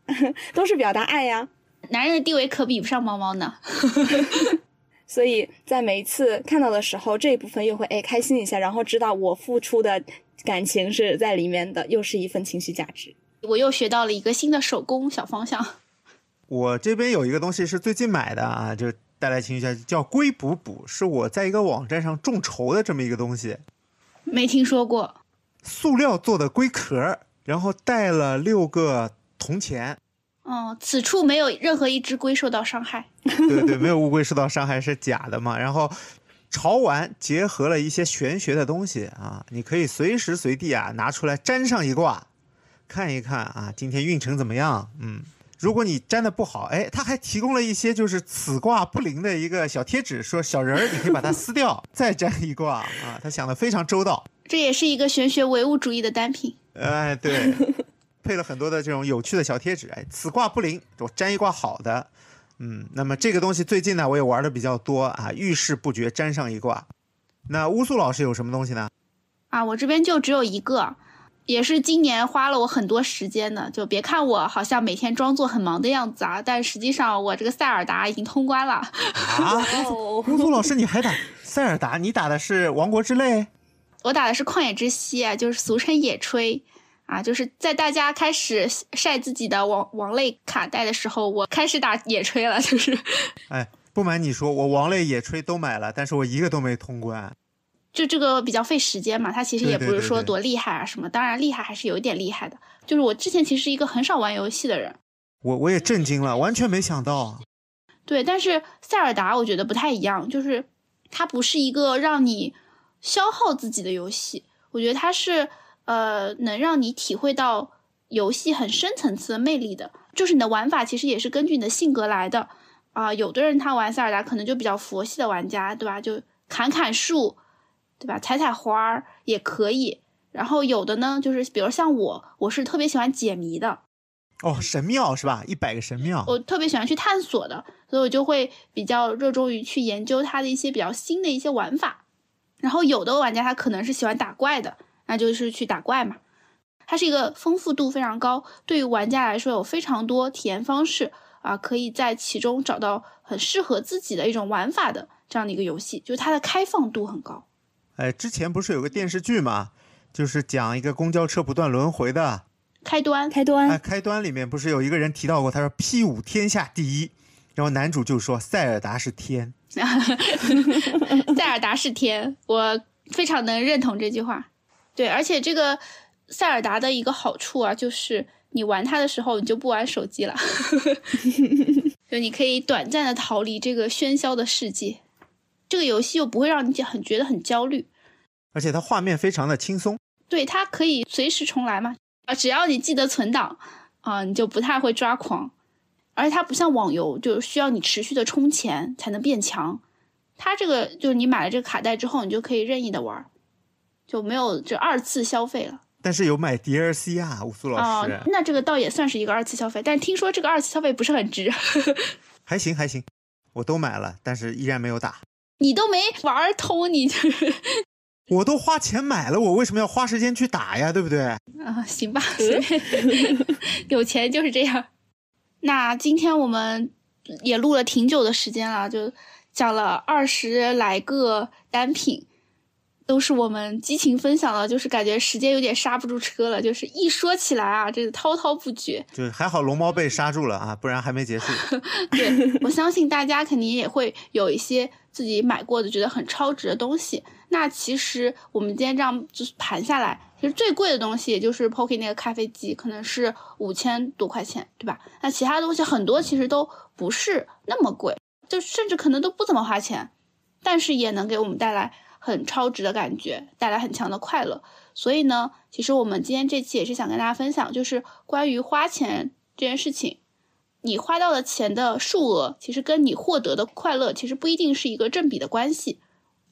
都是表达爱呀。男人的地位可比不上猫猫呢。所以在每一次看到的时候，这一部分又会哎开心一下，然后知道我付出的感情是在里面的，又是一份情绪价值。我又学到了一个新的手工小方向。我这边有一个东西是最近买的啊，就带来情绪价值，叫龟补补，是我在一个网站上众筹的这么一个东西。没听说过。塑料做的龟壳。然后带了六个铜钱，哦，此处没有任何一只龟受到伤害。对对，没有乌龟受到伤害是假的嘛？然后潮玩结合了一些玄学的东西啊，你可以随时随地啊拿出来粘上一卦，看一看啊今天运程怎么样？嗯，如果你粘的不好，哎，他还提供了一些就是此卦不灵的一个小贴纸，说小人儿你可以把它撕掉再粘一卦啊，他想的非常周到。这也是一个玄学唯物主义的单品。哎，对，配了很多的这种有趣的小贴纸。哎，此卦不灵，我占一卦好的。嗯，那么这个东西最近呢，我也玩的比较多啊。遇事不决，粘上一卦。那乌苏老师有什么东西呢？啊，我这边就只有一个，也是今年花了我很多时间的。就别看我好像每天装作很忙的样子啊，但实际上我这个塞尔达已经通关了。啊，乌苏老师你还打塞尔达？你打的是王国之泪？我打的是旷野之息啊，就是俗称野炊啊，就是在大家开始晒自己的王王类卡带的时候，我开始打野炊了，就是。哎，不瞒你说，我王类野炊都买了，但是我一个都没通关。就这个比较费时间嘛，它其实也不是说多厉害啊什么，当然厉害还是有一点厉害的。就是我之前其实一个很少玩游戏的人，我我也震惊了，完全没想到。对，但是塞尔达我觉得不太一样，就是它不是一个让你。消耗自己的游戏，我觉得它是呃能让你体会到游戏很深层次的魅力的。就是你的玩法其实也是根据你的性格来的啊。有的人他玩塞尔达可能就比较佛系的玩家，对吧？就砍砍树对吧？采采花儿也可以。然后有的呢，就是比如像我，我是特别喜欢解谜的。哦，神庙是吧？一百个神庙，我特别喜欢去探索的，所以我就会比较热衷于去研究它的一些比较新的一些玩法。然后有的玩家他可能是喜欢打怪的，那就是去打怪嘛。它是一个丰富度非常高，对于玩家来说有非常多体验方式啊，可以在其中找到很适合自己的一种玩法的这样的一个游戏，就是它的开放度很高。哎，之前不是有个电视剧嘛，就是讲一个公交车不断轮回的。开端，开端，哎，开端里面不是有一个人提到过，他说 P 五天下第一，然后男主就说塞尔达是天，塞尔达是天，我非常能认同这句话。对，而且这个塞尔达的一个好处啊，就是你玩它的时候，你就不玩手机了，就你可以短暂的逃离这个喧嚣的世界，这个游戏又不会让你很觉得很焦虑，而且它画面非常的轻松，对，它可以随时重来嘛。啊，只要你记得存档，啊，你就不太会抓狂。而且它不像网游，就需要你持续的充钱才能变强。它这个就是你买了这个卡带之后，你就可以任意的玩，就没有这二次消费了。但是有买 DLC 啊，乌苏老师。哦那这个倒也算是一个二次消费，但听说这个二次消费不是很值。还行还行，我都买了，但是依然没有打。你都没玩通，你就。我都花钱买了，我为什么要花时间去打呀？对不对？啊，行吧，有钱就是这样。那今天我们也录了挺久的时间了，就讲了二十来个单品，都是我们激情分享了，就是感觉时间有点刹不住车了，就是一说起来啊，这滔滔不绝。就还好龙猫被刹住了啊，不然还没结束。对，我相信大家肯定也会有一些自己买过的觉得很超值的东西。那其实我们今天这样就是盘下来，其实最贵的东西也就是 Pocky 那个咖啡机，可能是五千多块钱，对吧？那其他东西很多其实都不是那么贵，就甚至可能都不怎么花钱，但是也能给我们带来很超值的感觉，带来很强的快乐。所以呢，其实我们今天这期也是想跟大家分享，就是关于花钱这件事情，你花到的钱的数额，其实跟你获得的快乐，其实不一定是一个正比的关系。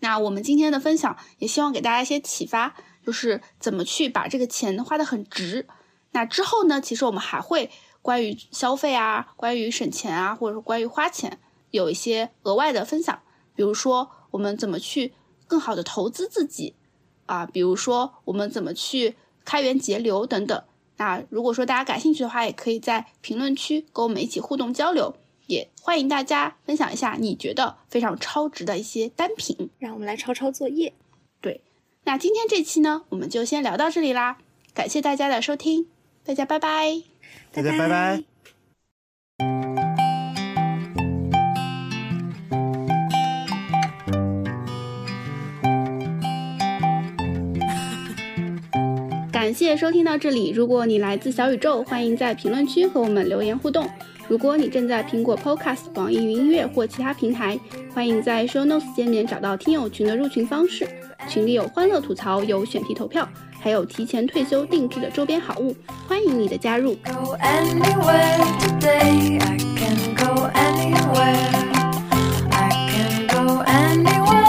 那我们今天的分享也希望给大家一些启发，就是怎么去把这个钱花得很值。那之后呢，其实我们还会关于消费啊，关于省钱啊，或者说关于花钱，有一些额外的分享。比如说我们怎么去更好的投资自己啊，比如说我们怎么去开源节流等等。那如果说大家感兴趣的话，也可以在评论区跟我们一起互动交流。也欢迎大家分享一下你觉得非常超值的一些单品，让我们来抄抄作业。对，那今天这期呢，我们就先聊到这里啦，感谢大家的收听，大家拜拜，大家拜拜。感谢收听到这里，如果你来自小宇宙，欢迎在评论区和我们留言互动。如果你正在苹果 Podcast、网易云音乐或其他平台，欢迎在 Show Notes 界面找到听友群的入群方式。群里有欢乐吐槽有选题投票还有提前退休定制的周边好物欢迎你的加入 go anywhere today i can go anywhere i can go anywhere